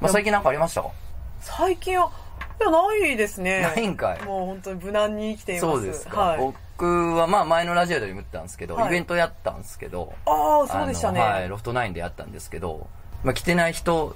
まあ、最近なんかありました？か最近は、いや、ないですね。ないんかいもう本当に無難に生きています。そうですか。はい。僕は、まあ前のラジオでも言ったんですけど、はいイベントやったんですけど、ああ、そうでしたね。はい、ロフトナインでやったんですけど、まあ来てない人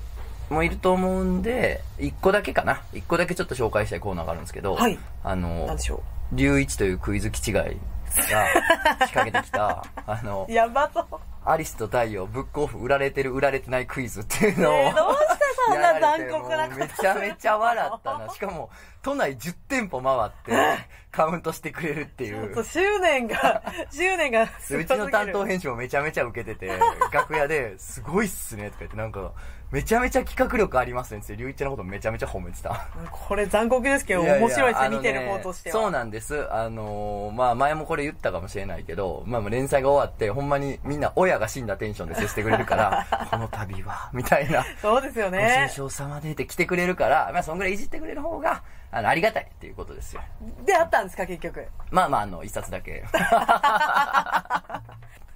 もいると思うんで、一個だけかな。一個だけちょっと紹介したいコーナーがあるんですけど、はいあのなんで、しょ龍一というクイズ気違いが仕掛けてきた、あのう。、やばそう。アリスと太陽、ブックオフ、売られてる、売られてないクイズっていうのを、えーどうしてそんな残酷なことめちゃめちゃ笑ったな。しかも、都内10店舗回って、カウントしてくれるっていうちょっと。執念が、執念がすごうちの担当編集もめちゃめちゃ受けてて、楽屋で、すごいっすね、とか言って、なんか、めちゃめちゃ企画力ありますねって、龍一のことめちゃめちゃ褒めてた。これ残酷ですけど、やや面白いですね、見てる方としては。そうなんです。あのーまあ前もこれ言ったかもしれないけど、まあ連載が終わって、ほんまにみんな親が死んだテンションで接してくれるから、この度は、みたいな。そうですよごね愁。傷様でって来てくれるから、まあそんぐらいいじってくれる方が、あの、ありがたいっていうことですよ。で、あったんですか、結局？まあまあ、あの、一冊だけ。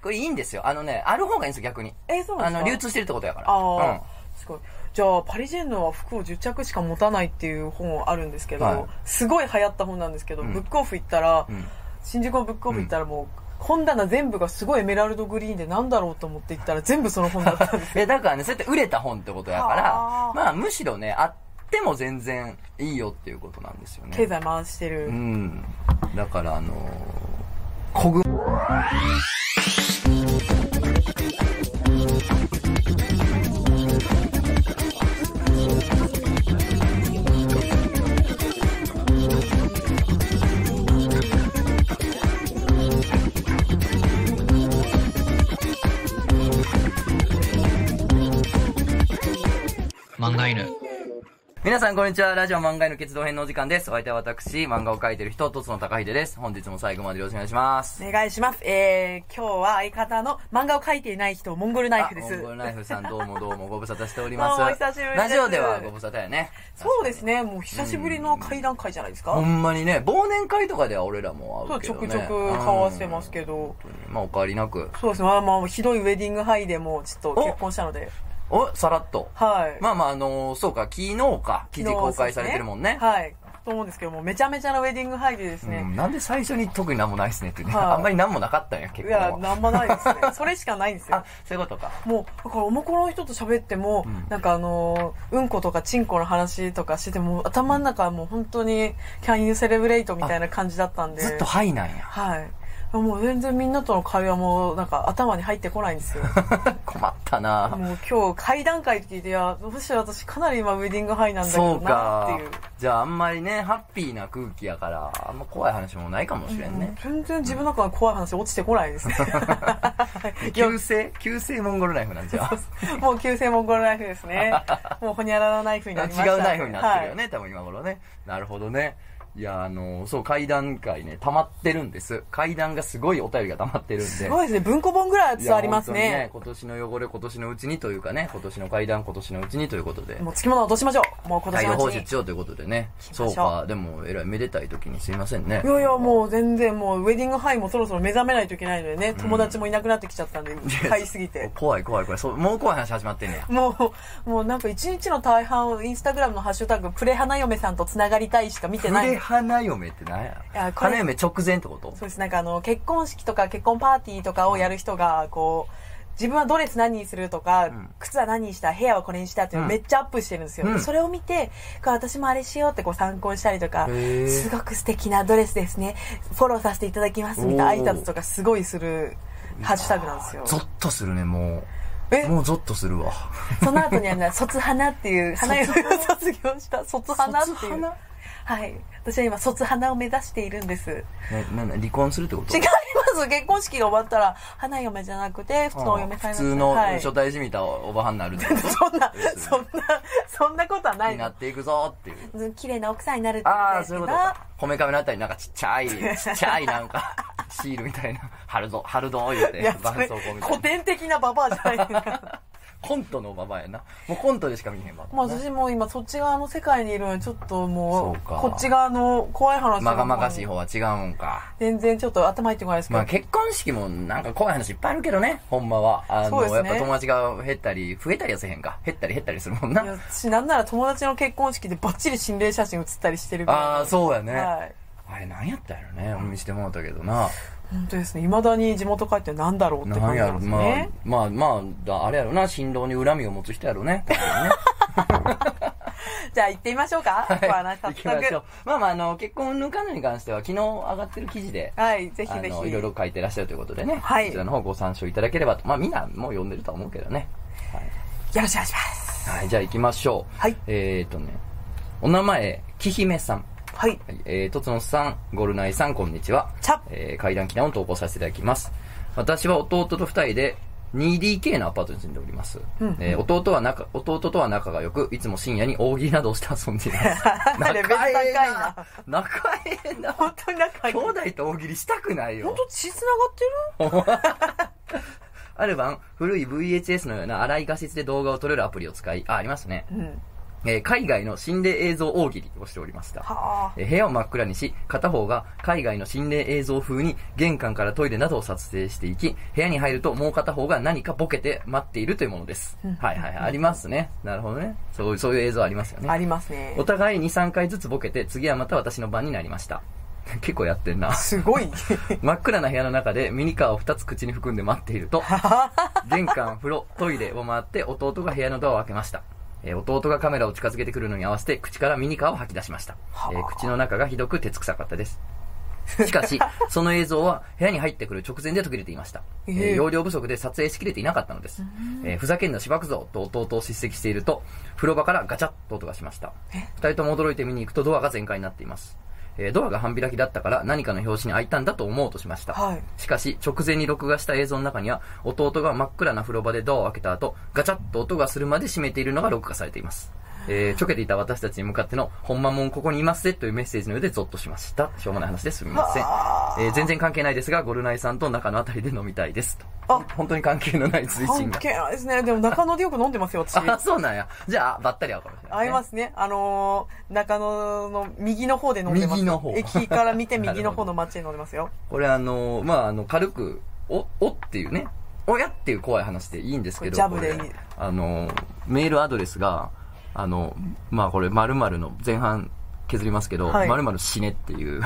これいいんですよ。あのね、ある方がいいんですよ、逆に。えそうなんですか？あの、流通してるってことやから。ああ、すごい。じゃあ、パリジェンヌは服を10着しか持たないっていう本あるんですけど、はいすごい流行った本なんですけど、んブックオフ行ったら、ん新宿のブックオフ行ったらもう、本棚全部がすごいエメラルドグリーンでなんだろうと思って行ったら全部その本だったんですうん。え、だからね、そうやって売れた本ってことやからはあ、まあ、むしろね、あっても全然いいよっていうことなんですよね。経済回してる。うん。だから、あのー、こぐ、漫画犬。皆さんこんにちは。ラジオ漫画への決動編のお時間です。お相手は私、漫画を描いてる人、とつの高秀です。本日も最後までよろしくお願いします。お願いします。えー、今日は相方の漫画を描いていない人、モンゴルナイフですあモンゴ。ルナイフさん どうもどうもご無沙汰しております。どうもお久しぶりですラジオではご無沙汰やね。そうですね、もう久しぶりの会談会じゃないですか。ほんまにね、忘年会とかでは俺らもそうちょ会うけどね。くちょく顔合わせてますけど、うん。まあお変わりなく。そうですね、まあまあ、ひどいウェディングハイでもうちょっと結婚したので、お、さらっと。はい。まあまああのーそうか、昨日か、記事公開されてるもんね。はい。と思うんですけども、めちゃめちゃなウェディングハイでですね、うん、なんで最初に特になんもないっすねってね。はいあんまりなんもなかったんや、結いや、構。なんもないですね。それしかないんですよあ。、そういうことか。もう、だからおもころの人と喋っても、んなんかあのーうんことかちんこの話とかしてても、頭の中はもう本当に、Can you celebrate? みたいな感じだったんで。ずっとハイなんや。はい。もう全然みんなとの会話も、なんか頭に入ってこないんですよ。困ったなもう今日会談会って聞いて、いや、どうして私かなり今ウェディングハイなんだけどなっていう。。じゃああんまりね、ハッピーな空気やから、あんま怖い話もないかもしれんね。全然自分の中の怖い話落ちてこないですね。いや旧姓旧姓モンゴルナイフなんじゃ。もう旧姓モンゴルナイフですね。もうほにゃららナイフになりました。違うナイフになってるよね。ね、多分今頃ね。なるほどね。いや、あの、そう、階段会ね、溜まってるんです。階段がすごいお便りが溜まってるんで。すごいですね。文庫本ぐらいは伝わりますね。本当に今年の汚れ、今年のうちにというかね、今年の階段、今年のうちにということで。もうつきものを落としましょう。もう今年のうちに。出しようということでね。そうか、でも、えらいめでたい時にすいませんねい。やいや、もう全然もうウェディングハイもそろそろ目覚めないといけないのでね、友達もいなくなってきちゃったんで、買いすぎて。怖い怖い怖い。そう、もう怖い話始まってんねや。もう、もうなんか一日の大半をインスタグラムのハッシュタグ、プレ花嫁さんと繋がりたいしか見てない。花嫁って何や？いやこれ花嫁直前ってこと？そうです。なんかあの、結婚式とか結婚パーティーとかをやる人が、こう、自分はドレス何にするとか、ん靴は何にした、部屋はこれにしたっていうのめっちゃアップしてるんですよ。うんそれを見て、こう私もあれしようってこう参考にしたりとかへー、すごく素敵なドレスですね。フォローさせていただきますみたいな挨拶とかすごいするハッシュタグなんですよ。ゾッとするね、もえ？う。もうゾッとするわ。その後にあの、卒花っていう、花嫁を卒業した卒花っていう卒花？はい。私は今、卒花を目指しているんです。ね、な、な、離婚するってこと？違います。結婚式が終わったら、花嫁じゃなくて、普通のお嫁さん普通のはい初対じみたおばはんになる そんなそんな、そんなことはなといになっていくぞっていう。うん綺麗な奥さんになるってああ、そういうことか。こめかみのあたりなんかちっちゃい、ちっちゃいなんか、シールみたいな、貼るぞ、貼るぞ、言うて絆創膏みたいな。古典的なババアじゃないですか。コントのままやなもうコントでしか見へんわまあ私も今そっち側の世界にいるのでちょっともうこっち側の怖い話まがまがしい方は違うんか全然ちょっと頭入ってこないですけど、まあ結婚式もなんか怖い話いっぱいあるけどね、ほんまは。あの、ねやっぱ友達が減ったり、増えたりはせへんか。減ったり減ったりするもんな。いや私なんなら友達の結婚式でバッチリ心霊写真写ったりしてるぐらいああ、そうやね。はいあれ何やったんやろね。見せてもらったけどな。本当ですね未だに地元帰ってなんだろうって感じなんですね、まあまあだ、あれやろな、新郎に恨みを持つ人やろね。ね じゃあ行ってみましょうか、はい行きましょう速。まあまあ、あの、結婚の彼に関しては、昨日上がってる記事で、はいぜひぜあの、いひろいろ書いてらっしゃるということでね。はいこちらの方ご参照いただければと。まあみんなもう読んでるとは思うけどね。はい。よろしくお願いしますはい、じゃあ行きましょう。はいえーとね、お名前、きひめさん。はいはい、えー、とつのさん、ゴルナイさん、こんにちは。チャえー、階段祈願を投稿させていただきます。私は弟と二人で 2DK のアパートに住んでおります。うんえー弟は仲、弟とは仲が良く、いつも深夜に大喜利などをして遊んでいます。レベル高いな仲ええな。本当に仲いい兄弟と大喜利したくないよ本。当血繋がってる？ある晩、古い VHS のような荒い画質で動画を撮れるアプリを使い、あ、ありますね。うんえー海外の心霊映像大喜利をしておりました。はあえー部屋を真っ暗にし、片方が海外の心霊映像風に玄関からトイレなどを撮影していき、部屋に入るともう片方が何かボケて待っているというものです。はいはいはい、ありますね。なるほどね。そういう、そういう映像ありますよね。ありますねお互い2、3回ずつボケて、次はまた私の番になりました。結構やってんな。すごい 真っ暗な部屋の中でミニカーを2つ口に含んで待っていると、玄関、風呂、トイレを回って弟が部屋のドアを開けました。えー弟がカメラを近づけてくるのに合わせて口からミニカーを吐き出しました。えー口の中がひどく鉄臭かったです。しかし、その映像は部屋に入ってくる直前で途切れていました。えーええ容量不足で撮影しきれていなかったのです。えーふざけんなしばくぞと弟を叱責していると、風呂場からガチャッと音がしました。二人とも驚いて見に行くとドアが全開になっています。えードアが半開きだったから何かの拍子に開いたんだと思おうとしました。はいしかし、直前に録画した映像の中には、弟が真っ暗な風呂場でドアを開けた後、ガチャッと音がするまで閉めているのが録画されています。えー、ちょけていた私たちに向かっての、ほんまもんここにいますぜというメッセージの上でゾッとしました。しょうもない話ですみません。えー、全然関係ないですが、ゴルナイさんと中のあたりで飲みたいです。と。あ本当に関係のない追伸が。関係ないですねでも中野でよく飲んでますよ私あ、そうなんや。じゃあ、ばったり会うかもしれない、。合いますすね。あのー、中野の右の方で飲んでます。右の方駅から見て右の方の街で飲んでますよ。これあのーまあ、あの、軽く、お、おっていうね、おやっていう怖い話でいいんですけど、ジャブでいいあのーメールアドレスが、あの、まあこれ、〇〇の前半削りますけど、はい〇〇死ねっていう、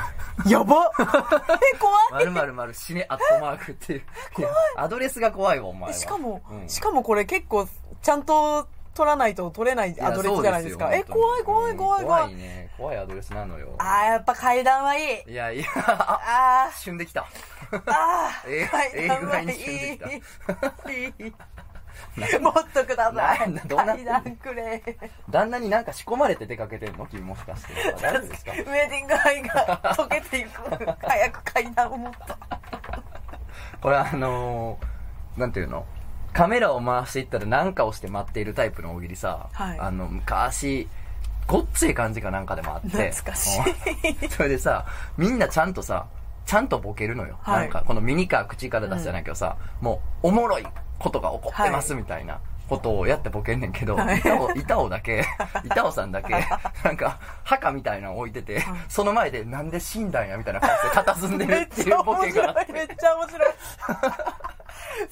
やば え、怖い〇〇〇死ねアットマークっていう、いやアドレスが怖いわ、お前は。しかも、うんしかもこれ結構、ちゃんと取らないと取れないアドレスじゃないですか。え、怖い怖い本当に怖い怖い。怖いね。怖いアドレスなのよ。あー、やっぱ階段はいい。いやいや、あ、あ旬できた。ー、あー、ええ階段はいい。ええ具合に もっとください。どうな？ってんくれ。旦那になんか仕込まれて出かけてんの？君もしかして。大丈夫ですか？ウェディングアイが溶けていく。早く階段をもっと。これあのー、なんていうの？カメラを回していったら何かをして待っているタイプの大喜利さ、はいあの、昔、ごっつい感じかなんかでもあって。懐かしいうん それでさ、みんなちゃんとさ、ちゃんとボケるのよ。はいなんか、このミニカー口から出すじゃないけどさ、もう、おもろいことが起こってますみたいな。ことをやってボケんねんけど、はい板尾、板尾だけ、板尾さんだけ、なんか、墓みたいなの置いてて、その前でなんで死んだんやみたいな感じで佇んでるめっっていうボケがあって 白い。めっちゃ面白い。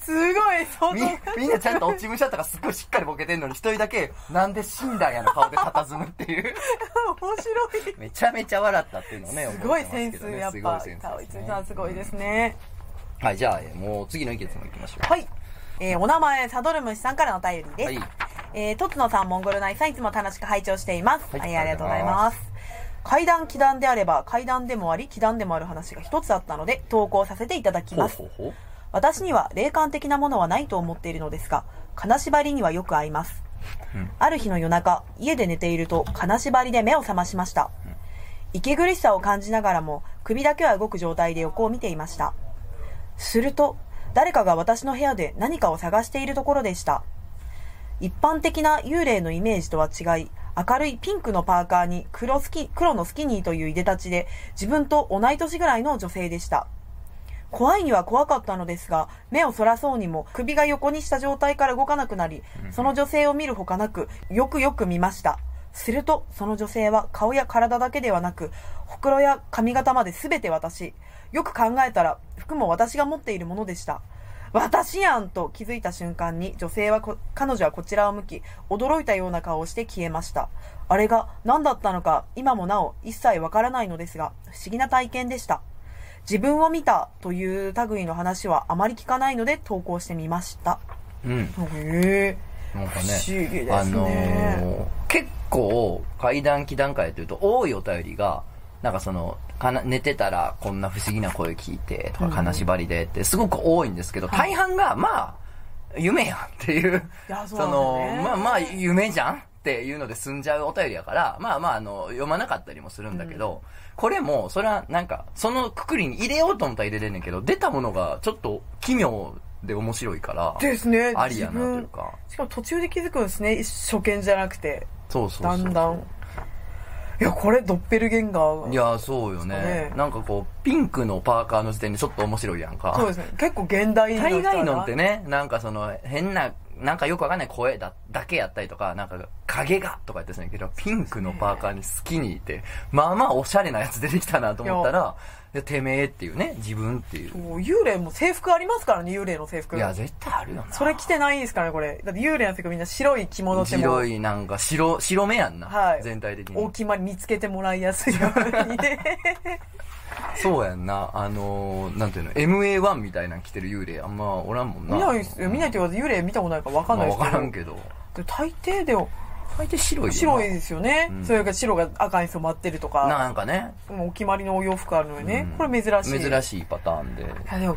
すごい、相み当。みんなちゃんと落ち武者とかすっごいしっかりボケてんのに一人だけなんで死んだんやの顔で佇むっていう面白い。めちゃめちゃ笑ったっていうのをねすごいセンス、やっぱすごいセン、スすねツさんすごいですね。はいじゃあえーもう次の意見もいきましょうはい。えーお名前、サドルムシさんからのお便りです。はいえー、とつのさん、モンゴルナイさん、いつも楽しく拝聴しています。はいはい、ありがとうございます。階段、祈段であれば、階段でもあり、祈段でもある話が一つあったので、投稿させていただきほうます。ほうほう私には霊感的なものはないと思っているのですが、金縛りにはよく合います。うんある日の夜中、家で寝ていると金縛りで目を覚ましました。息苦しさを感じながらも、首だけは動く状態で横を見ていました。すると、誰かが私の部屋で何かを探しているところでした。一般的な幽霊のイメージとは違い、明るいピンクのパーカーに黒スキ黒のスキニーといういでたちで、自分と同い年ぐらいの女性でした。怖いには怖かったのですが、目をそらそうにも首が横にした状態から動かなくなり、その女性を見るほかなく、よくよく見ました。すると、その女性は顔や体だけではなく、ほくろや髪型まで全て私。よく考えたら、服も私が持っているものでした。私やんと気づいた瞬間に女性はこ彼女はこちらを向き驚いたような顔をして消えましたあれが何だったのか今もなお一切わからないのですが不思議な体験でした自分を見たという類の話はあまり聞かないので投稿してみましたうん。へえなんかね。不思議ですねあのー結構、階段期段階というと、多いお便りが、なんかその、かな寝てたらこんな不思議な声聞いて、とか、うん。金縛りでって、すごく多いんですけど、大半が、まあ、夢やんっていう、その、まあまあ、夢じゃんっていうので済んじゃうお便りやから、まあまあ、あの、読まなかったりもするんだけど、これも、それはなんか、そのくくりに入れようと思ったら入れれんねんけど、出たものがちょっと奇妙で面白いから、ですね。ありやなというか。しかも途中で気づくんですね。初見じゃなくてそうそう。だんだんいやこれドッペルゲンガーいや、そうよね。ねなんかこう、ピンクのパーカーの時点でちょっと面白いやんか。そうですね結構現代の人大概のってねね、なんかその、変な、なんかよくわかんない声だ、だけやったりとか、なんか、影がとか言ってたんやけど、ピンクのパーカーに好きにいて、まあまあおしゃれなやつ出てきたなと思ったら、てめえっていうね、自分っていう。もう幽霊も制服ありますからね幽霊の制服いや、絶対あるよな。それ着てないですからねこれだって幽霊の制服みんな白い着物っても白い、なんか白、白目やんな。はい全体的に。大きまり見つけてもらいやすいように そうやんな。あのー、なんていうの、MA1 みたいなの着てる幽霊あんまおらんもんな。見ないですよ見ないって言わず幽霊見たことないから分かんまあないですけど、わからんけど。で大抵でも大抵白い。白いですよね、うん。それが白が赤に染まってるとか。なんかね、もうお決まりのお洋服あるのよね、うん。これ珍しい。珍しいパターンで。いやでも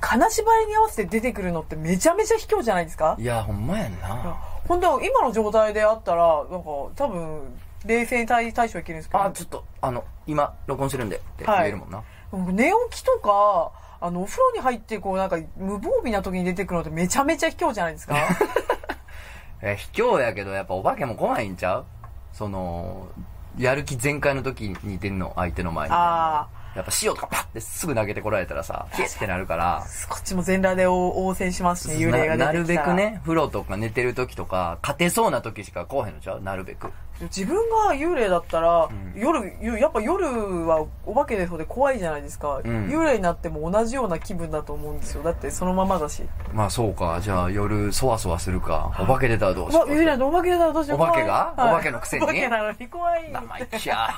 金縛りに合わせて出てくるのってめちゃめちゃ卑怯じゃないですか？いや、ほんまやんな。本当今の状態であったらなんか多分冷静に対対処いけるんですけど。あ、ちょっと、あの、今、録音してるんで、って言えるもんな。僕寝起きとかあのお風呂に入ってこうなんか無防備な時に出てくるのってめちゃめちゃ卑怯じゃないですか？え、卑怯やけど、やっぱお化けも怖いんちゃう？その、やる気全開の時に出んの、相手の前に。あやっぱ塩とかパッてすぐ投げてこられたらさ、ヒッってなるから。こっちも全裸で応応戦しますね幽霊が出てきたらななるべくね、風呂とか寝てる時とか、勝てそうな時しか来おへんのちゃう？なるべく。自分が幽霊だったら、ん。夜ゆやっぱ夜はお化けでそうで怖いじゃないですか、ん。幽霊になっても同じような気分だと思うんですよ。だってそのままだし。まあそうか、じゃあ夜、そわそわするか。お化け出たらどうしよう。うわ幽霊だお化けだどうしよう。お化けが？怖い。お化けのくせに？お化けなのに怖い。生意気や。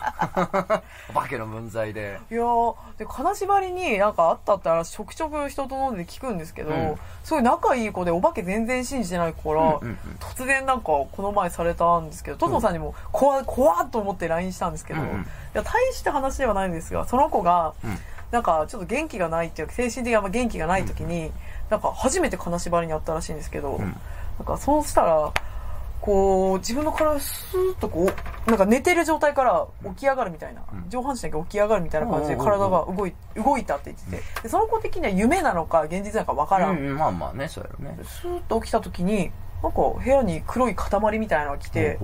お化けの分際で。いやーで金縛りになんかあったって話ちょくちょく人と飲んで聞くんですけど、うん。すごい仲いい子でお化け全然信じてない子から、うんうんうん。突然なんかこの前されたんですけどトトさんにも怖い怖っと思って LINE したんですけど、うんうん。いや大した話ではないんですがその子が、うん。なんかちょっと元気がないっていうか精神的にあんま元気がない時に、なんか初めて金縛りにあったらしいんですけど、ん。なんかそうしたらこう自分の体をスーッとこうなんか寝てる状態から起き上がるみたいな、うん。上半身だけ起き上がるみたいな感じでうんうんうん。体が動い動いたって言っててでその子的には夢なのか現実なのか分からん、うん、まあまあね、そうやろね。スーッと起きた時になんか部屋に黒い塊みたいなのが来て、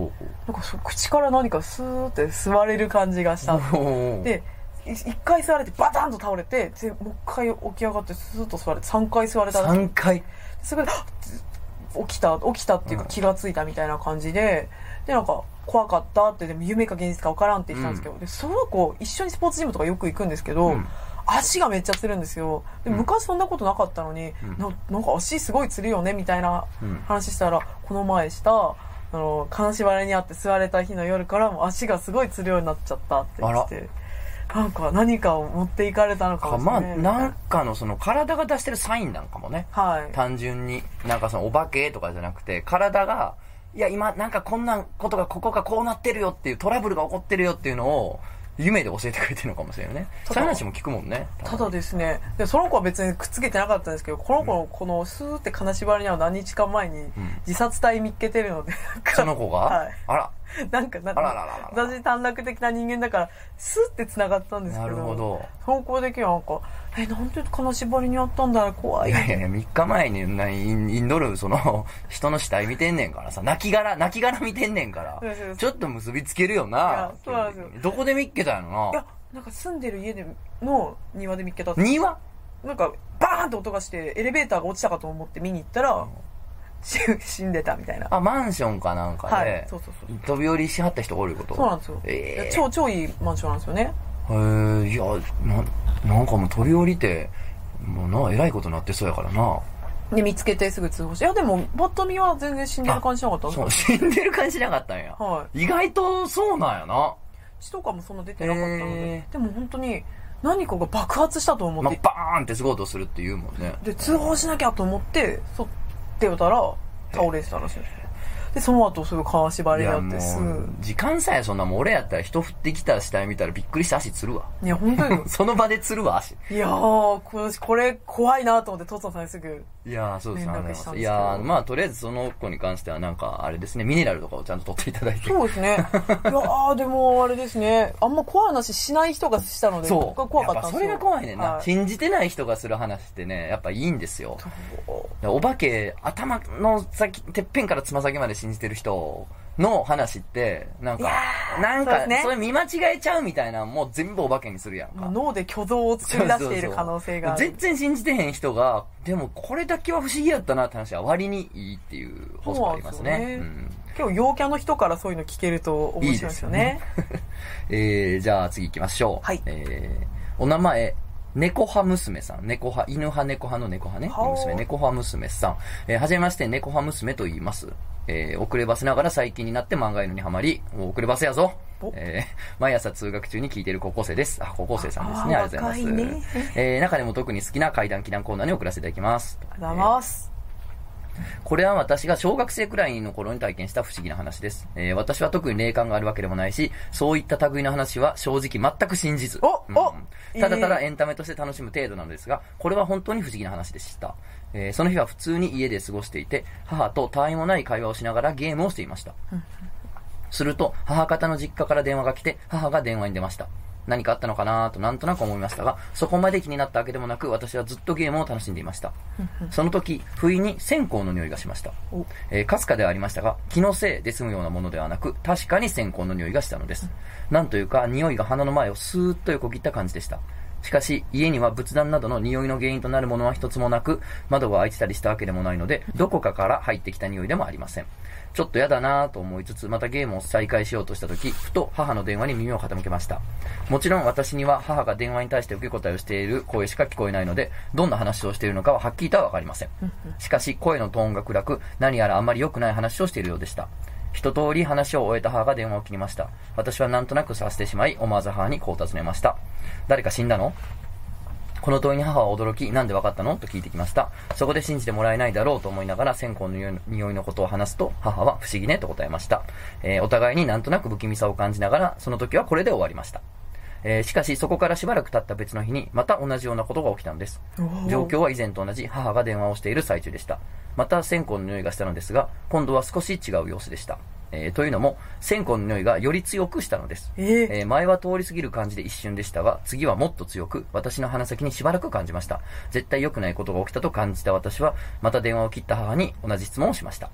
なんかそ口から何かスーって吸われる感じがしたでい一回吸われてバタンと倒れてでもう一回起き上がってスーッと吸われて3回吸われたらしい。3回？それではっ起きた起きたっていうか気がついたみたいな感じで、でなんか怖かったってでも夢か現実か分からんって言ってたんですけど、でその子一緒にスポーツジムとかよく行くんですけど、うん。足がめっちゃつるんですよ。でうん。昔そんなことなかったのに、うん。ななんか足すごいつるよねみたいなうん。話したらこの前したあの金縛りにあって座れた日の夜からもう足がすごいつるようになっちゃったって言っててなんか何かを持っていかれたのかかまあ、もしれない。なんかのその体が出してるサインなんかもね。はい。単純に。なんかそのお化けとかじゃなくて、体が、いや今なんかこんなことがここがこうなってるよっていうトラブルが起こってるよっていうのを、夢で教えてくれてるのかもしれないね。ただそういう話も聞くもんね。ただ。ですね。でその子は別にくっつけてなかったんですけどこの子のこのスーって金縛りには何日か前に自殺体見っけてるので、なんか。その子が、はい。あら、なんかなあららららら。私短絡的な人間だからスーって繋がったんですけどなるほど。その子だけはなんかえなんで金縛りにあったんだ怖いいやい。やいや、3日前になインドル、その、人の死体見てんねんからさ、亡き殻、亡き見てんねんからちょっと結びつけるよいなや。そうなんですよどこで見っけたんやろいやなんか住んでる家での庭で見っけた。庭？なんかバーンって音がしてエレベーターが落ちたかと思って見に行ったら、し死んでたみたいな。あ、マンションかなんかはい。で、そうそうそう。飛び降りしはった人がおること？そうなんですよ、ええいや超超いいマンションなんですよね。へえいやななんかもう飛び降りてもうなえらいことになってそうやからな。で見つけてすぐ通報して。いやでもバッと見は全然死んでる感じしなかったそうか死んでる感じしなかったんや、は意外とそうなんやな。血とかもそんな出てなかったので、へでも本当に何かが爆発したと思って、まあ、バーンってすごい音するって言うもんね。で通報しなきゃと思ってそってよたら倒れてたらしいんですよでその後すぐ金縛りになってす時間さえそんなもん俺やったら人降ってきた死体見たらびっくりして足つるわ。いや本当に。その場でつるわ足。いやーここれ怖いなと思ってトツノさんにすぐいやーそうです。連絡あのしたんですけど。いやーまあとりあえずその子に関してはなんかあれですね。ミネラルとかをちゃんと取っていただいて。そうですね。いやー でもあれですね。あんま怖い話しない人がしたのでそう。怖かったそれが怖いね。んな、はい信じてない人がする話ってねやっぱいいんですよ。お化け頭の先てっぺんからつま先まで信じてる人の話ってなんかなんかそうですね。それ見間違えちゃうみたいなのもう全部お化けにするやんか。脳で虚像を作り出している可能性がある。全然信じてへん人がでもこれだけは不思議やったなって話は割にいいっていう法則ありますね。そうなんですよね。うん今日陽キャの人からそういうの聞けると面白いですよね。えー、じゃあ次行きましょう。はい。えー、お名前、猫派娘さん。猫派、犬派、猫派の猫派ね。はあ娘、猫派娘さん。えー、はじめまして、猫派娘と言います。えー、遅ればせながら最近になって漫画犬にはまり、もう遅ればせやぞお。えー、毎朝通学中に聞いている高校生です。あ、高校生さんですね。ありがとうございます。ねえー、中でも特に好きな怪談祈談コーナーに送らせていただきます。ありがとうございますこれは私が小学生くらいの頃に体験した不思議な話です。えー私は特に霊感があるわけでもないし、そういった類の話は正直全く信じず。おおうんただただエンタメとして楽しむ程度なのですが、これは本当に不思議な話でした。えーその日は普通に家で過ごしていて、母と他愛もない会話をしながらゲームをしていました。すると、母方の実家から電話が来て、母が電話に出ました。何かあったのかなとなんとなく思いましたが、そこまで気になったわけでもなく、私はずっとゲームを楽しんでいました。その時、不意に線香の匂いがしました。おえーかすかではありましたが、気のせいで済むようなものではなく、確かに線香の匂いがしたのです。なんというか、匂いが鼻の前をスーッと横切った感じでした。しかし、家には仏壇などの匂いの原因となるものは一つもなく、窓が開いてたりしたわけでもないので、どこかから入ってきた匂いでもありません。ちょっと嫌だなぁと思いつつ、またゲームを再開しようとした時、ふと母の電話に耳を傾けました。もちろん私には母が電話に対して受け答えをしている声しか聞こえないので、どんな話をしているのかははっきりとはわかりません。しかし、声のトーンが暗く、何やらあまり良くない話をしているようでした。一通り話を終えた母が電話を切りました。私はなんとなく察してしまい、思わず母にこう尋ねました。誰か死んだの？この問いに母は驚き、なんで分かったの？と聞いてきました。そこで信じてもらえないだろうと思いながら、線香の匂い匂いのことを話すと、母は不思議ねと答えました。えーお互いになんとなく不気味さを感じながら、その時はこれで終わりました。えーしかし、そこからしばらく経った別の日に、また同じようなことが起きたんです。状況は以前と同じ母が電話をしている最中でした。また線香の匂いがしたのですが、今度は少し違う様子でした。えーというのも、線香の匂いがより強くしたのです。えーえー前は通り過ぎる感じで一瞬でしたが、次はもっと強く、私の鼻先にしばらく感じました。絶対良くないことが起きたと感じた私は、また電話を切った母に同じ質問をしました。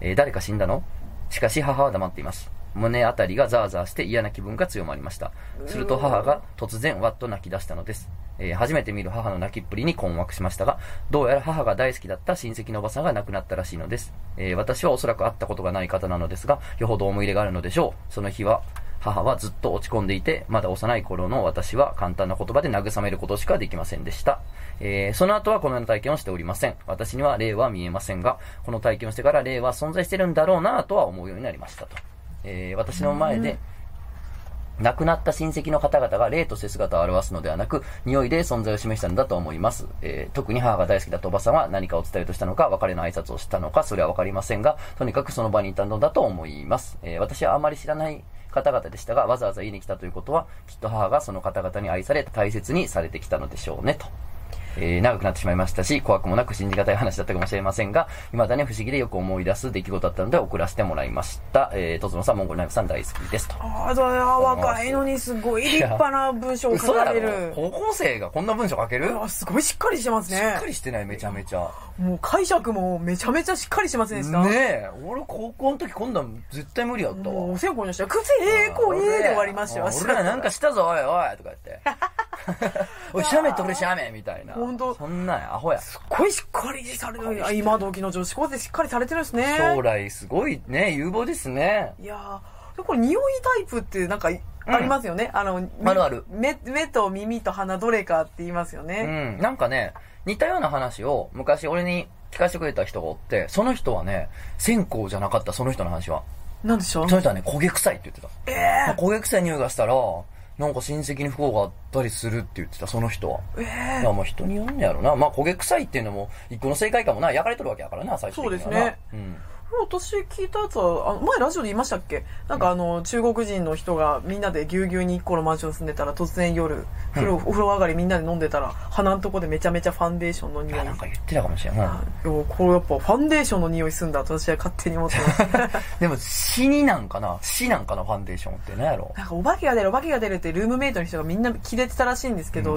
えー誰か死んだの？しかし母は黙っています。胸あたりがザーザーして嫌な気分が強まりました。すると母が突然わっと泣き出したのです。えー初めて見る母の泣きっぷりに困惑しましたが、どうやら母が大好きだった親戚のおばさんが亡くなったらしいのです。えー私はおそらく会ったことがない方なのですが、よほど思い入れがあるのでしょう。その日は、母はずっと落ち込んでいて、まだ幼い頃の私は簡単な言葉で慰めることしかできませんでした。えーその後はこのような体験をしておりません。私には霊は見えませんが、この体験をしてから霊は存在してるんだろうなとは思うようになりましたと。えー私の前で、亡くなった親戚の方々が霊として姿を表すのではなく、匂いで存在を示したのだと思います。えー特に母が大好きだったおばさんは何かを伝えるとしたのか、別れの挨拶をしたのか、それはわかりませんが、とにかくその場にいたのだと思います。えー私はあまり知らない方々でしたが、わざわざ家に来たということは、きっと母がその方々に愛され、大切にされてきたのでしょうね、と。えー長くなってしまいましたし、怖くもなく信じがたい話だったかもしれませんが、未だに不思議でよく思い出す出来事だったので送らせてもらいました。えー、とつのさん、モンゴルナイフさん大好きですと。ああ、若いのにすごい立派な文章を書かれる。高校生がこんな文章書ける？あすごいしっかりしてますしっねか。りしてないめちゃめちゃもう解釈もめちゃめちゃしっかりしてませんでした？ねえ俺高校の時こんなん絶対無理やったわお線香にしたら、くせえこうええで終わりましたよ。俺らなんかしたぞおいおいとか言って おい、シャメ取れシャメみたいな。ほんとそんなんや、アホや。すっごいしっかりされてる。あ今時の女子高生しっかりされてるんですね。将来すごいね、有望ですね。いやこれ匂いタイプってなんかありますよね。あの、みあるある目、目と耳と鼻どれかって言いますようね。ん。なんかね、似たような話を昔俺に聞かせてくれた人がおって、その人はね、線香じゃなかった、その人の話は。なんでしょう？その人はね、焦げ臭いって言ってた。えまあ焦げ臭い匂いがしたら、なんか親戚に不幸があったりするって言ってた、その人は。ええいや、まあ人によるんやろな。まあ焦げ臭いっていうのも、一個の正解かもな。焼かれとるわけやからな、最初。そうですねうん。私聞いたやつは、あ前ラジオで言いましたっけなんかあの、中国人の人がみんなでぎゅうぎゅうに一個のマンション住んでたら突然夜、お風呂上がりみんなで飲んでたら、鼻のとこでめちゃめちゃファンデーションの匂い。あ、なんか言ってたかもしれない。いやこれやっぱファンデーションの匂いすんだ私は勝手に思ってます。でも、死になんかな死なんかな、ファンデーションって何やろなんかお化けが出るお化けが出るってルームメイトの人がみんなキレてたらしいんですけど、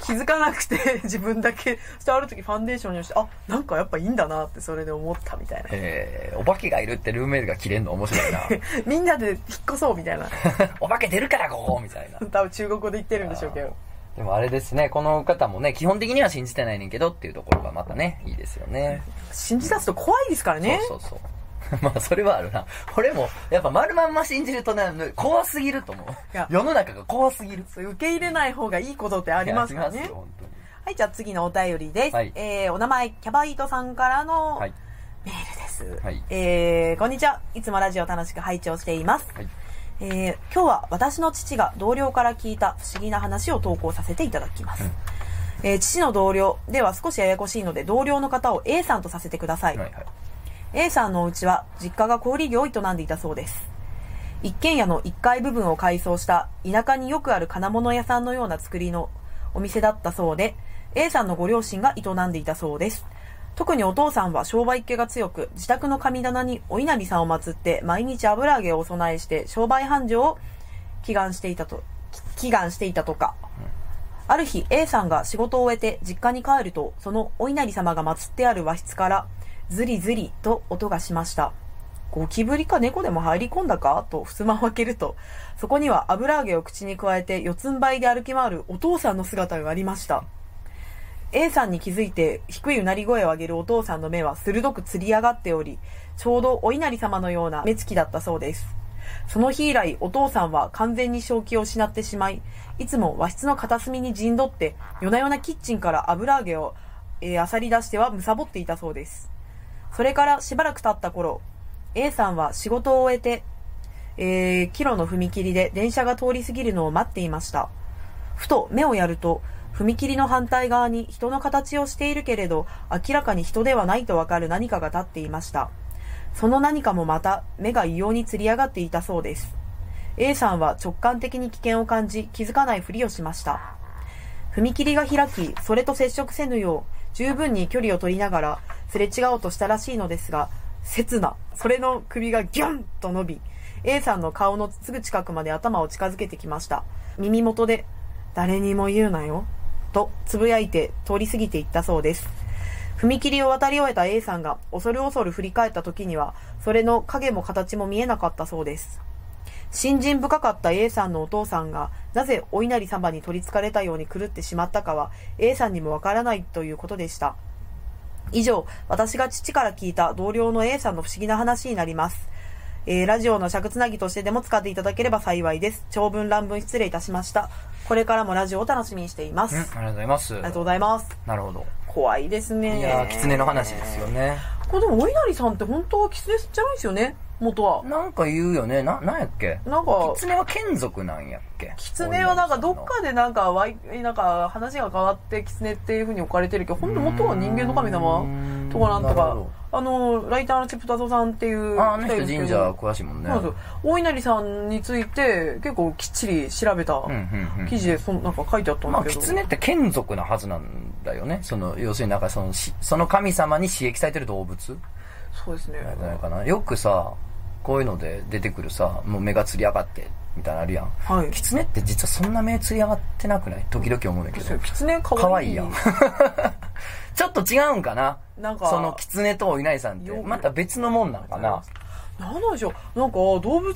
気づかなくて自分だけ、そしてある時ファンデーションにして、あ、なんかやっぱいいんだなってそれで思ったみたいな。えー、お化けがいるってルームメイトが切れんの面白いな。みんなで引っ越そうみたいな。お化け出るからここみたいな。多分中国語で言ってるんでしょうけど。でもあれですね、この方もね、基本的には信じてないねんけどっていうところがまたね、いいですよね。信じ出すと怖いですからね。そうそうそう。まあ、それはあるな。俺も、やっぱ丸まんま信じるとね、怖すぎると思うや。世の中が怖すぎる。受け入れない方がいいことってありますからね。はい、じゃあ次のお便りです。はいえー、お名前、キャバイトさんからのはい。メールです。はいえー、こんにちは。いつもラジオ楽しく拝聴しています。はい。えー今日は私の父が同僚から聞いた不思議な話を投稿させていただきます。えー父の同僚では少しややこしいので同僚の方を A さんとさせてください。はいはい。A さんのお家は実家が小売業を営んでいたそうです。一軒家の1階部分を改装した田舎によくある金物屋さんのような作りのお店だったそうで、A さんのご両親が営んでいたそうです。特にお父さんは商売っ気が強く、自宅の神棚にお稲荷さんを祀って毎日油揚げをお供えして商売繁盛を祈願していたと、祈願していたとか。ある日 A さんが仕事を終えて実家に帰ると、そのお稲荷様が祀ってある和室から、ズリズリと音がしました。ゴキブリか猫でも入り込んだか？と襖を開けると、そこには油揚げを口に加えて四つん這いで歩き回るお父さんの姿がありました。A さんに気づいて低いうなり声を上げるお父さんの目は鋭くつり上がっており、ちょうどお稲荷様のような目つきだったそうです。その日以来、お父さんは完全に正気を失ってしまい、いつも和室の片隅に陣取って、夜な夜なキッチンから油揚げを、えー、漁り出しては貪っていたそうです。それからしばらく経った頃、A さんは仕事を終えて、えー、キロの踏切で電車が通り過ぎるのを待っていました。ふと目をやると、踏切の反対側に人の形をしているけれど、明らかに人ではないとわかる何かが立っていました。その何かもまた目が異様につり上がっていたそうです。A さんは直感的に危険を感じ気づかないふりをしました。踏切が開き、それと接触せぬよう、十分に距離を取りながら、すれ違おうとしたらしいのですが、刹那、それの首がギュンと伸び、A さんの顔のすぐ近くまで頭を近づけてきました。耳元で、誰にも言うなよ、とつぶやいて通り過ぎていったそうです。踏切を渡り終えた A さんが恐る恐る振り返った時には、それの影も形も見えなかったそうです。信心深かった A さんのお父さんが、なぜお稲荷様に取り憑かれたように狂ってしまったかは、A さんにもわからないということでした。以上、私が父から聞いた同僚の A さんの不思議な話になります。えーラジオの尺つなぎとしてでも使っていただければ幸いです。長文乱文失礼いたしました。これからもラジオを楽しみにしています。うん、ありがとうございます。ありがとうございます。なるほど。怖いですね。いやー、狐の話ですよ。ね。これでも、お稲荷さんって本当は狐じゃないですよね元は。なんか言うよね。な、なんやっけ？なんか、狐は眷属なんやっけ？狐はなんかどっかでなんかわい、なんか話が変わって狐っていう風に置かれてるけど、本当元は人間の神様とかなんとか。あの、ライターのチップタゾさんっていうああの人神社詳しいもんね。そう。大稲荷さんについて結構きっちり調べたうんうんうん記事でそんなんか書いてあったんまあ、だけど。狐って眷属なはずなんだよね。その、要するになんかその、しその神様に刺激されてる動物？そうですね。なんじゃないかな。よくさ、こういうので出てくるさ、もう目がつり上がって、みたいなのあるやん。はい。狐って実はそんな目つり上がってなくない？時々思うんだけど。狐かわいい。かわいいやん。ちょっと違うんかな？なんかその狐とお稲荷さんってよ、また別のもんなんかな？なんなんでしょう。なんか動物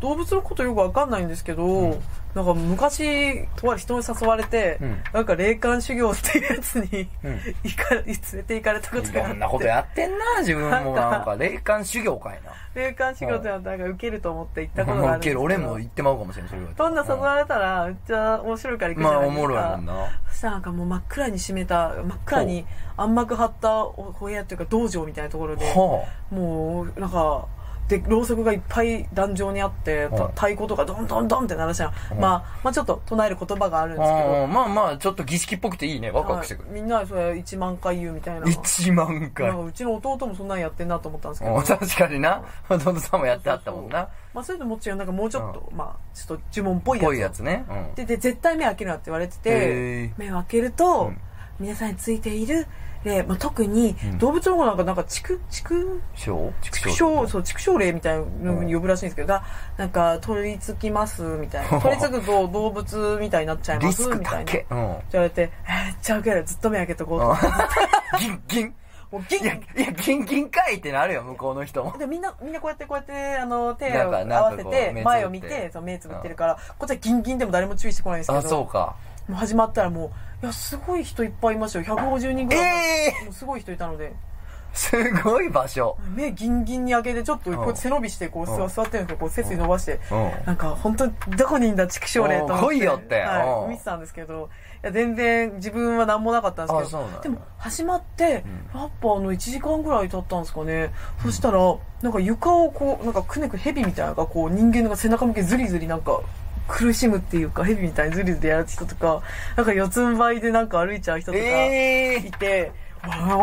動物のことよくわかんないんですけど、なんか昔とある人に誘われて、うん。なんか霊感修行っていうやつに、うん。行か連れて行かれたこといがあって。ろんなことやってんな、自分も。なんか、霊感修行かいな。霊感修行ってなんか受けると思って行ったことがあるんですけど。受ける、俺も行ってまうかもしれん、それは。どんな誘われたらめっちゃ面白いから行くじゃまあ、ないですかおもろいもんな。そしたらなんかもう真っ暗に閉めた真っ暗に暗幕張ったお部屋っていうか道場みたいなところではもうなんかでろうそくがいっぱい壇上にあって、たはい太鼓とかドンドンドンって鳴らしたら、うんまあ、まあちょっと唱える言葉があるんあ。ですけどまあまあ、ちょっと儀式っぽくていいね、ワクワクしてくる。はいみんなそれ1万回言うみたいな1万回。うちの弟もそんなんやってんなと思ったんですけどお確かにな。弟さんもやってあったもんな。まあそれともちろんなんかもうちょっと、まあちょっと呪文っぽいやつぽいやつね。うん。でで絶対目開けるなって言われてへてー目を開けると、うん皆さんについているで、まあ、特にうん動物の方なんかなんか畜畜小畜畜生そう畜生霊みたいなのに呼ぶらしいんですけど、がなんか取り付きますみたいな 取り付くと動物みたいになっちゃいますみたいな高け？うん。言われてえー、めっちゃウケるずっと目開けとこうと思ってギンギン？もうギンいや、いや、ギンギンかいってなるよ、向こうの人も。でみんなみんなこうやってこうやってあの手を合わせて前を見てそう目つぶってるから、こっちはギンギンでも誰も注意してこないんですけあ、どそうか。もう始まったらもういやすごい人いっぱいいましたよ150人ぐらい、ええもうすごい人いたので。すごい場所。目ギンギンに開けてちょっとこう背伸びしてこううん。座ってるんですよこう背筋伸ばしてうん。なんか本当にどこにいんだ畜生霊と思って来いよって。うん。はい、見てたんですけどいや全然自分は何もなかったんですけどでも始まってやっぱあの1時間ぐらい経ったんですかね。そしたらなんか床をこうなんかくねくね蛇みたいなのがこう人間の背中向けずりずりなんか苦しむっていうか蛇みたいにずりずりやる人とかなんか四つん這いでなんか歩いちゃう人とかえいて、あ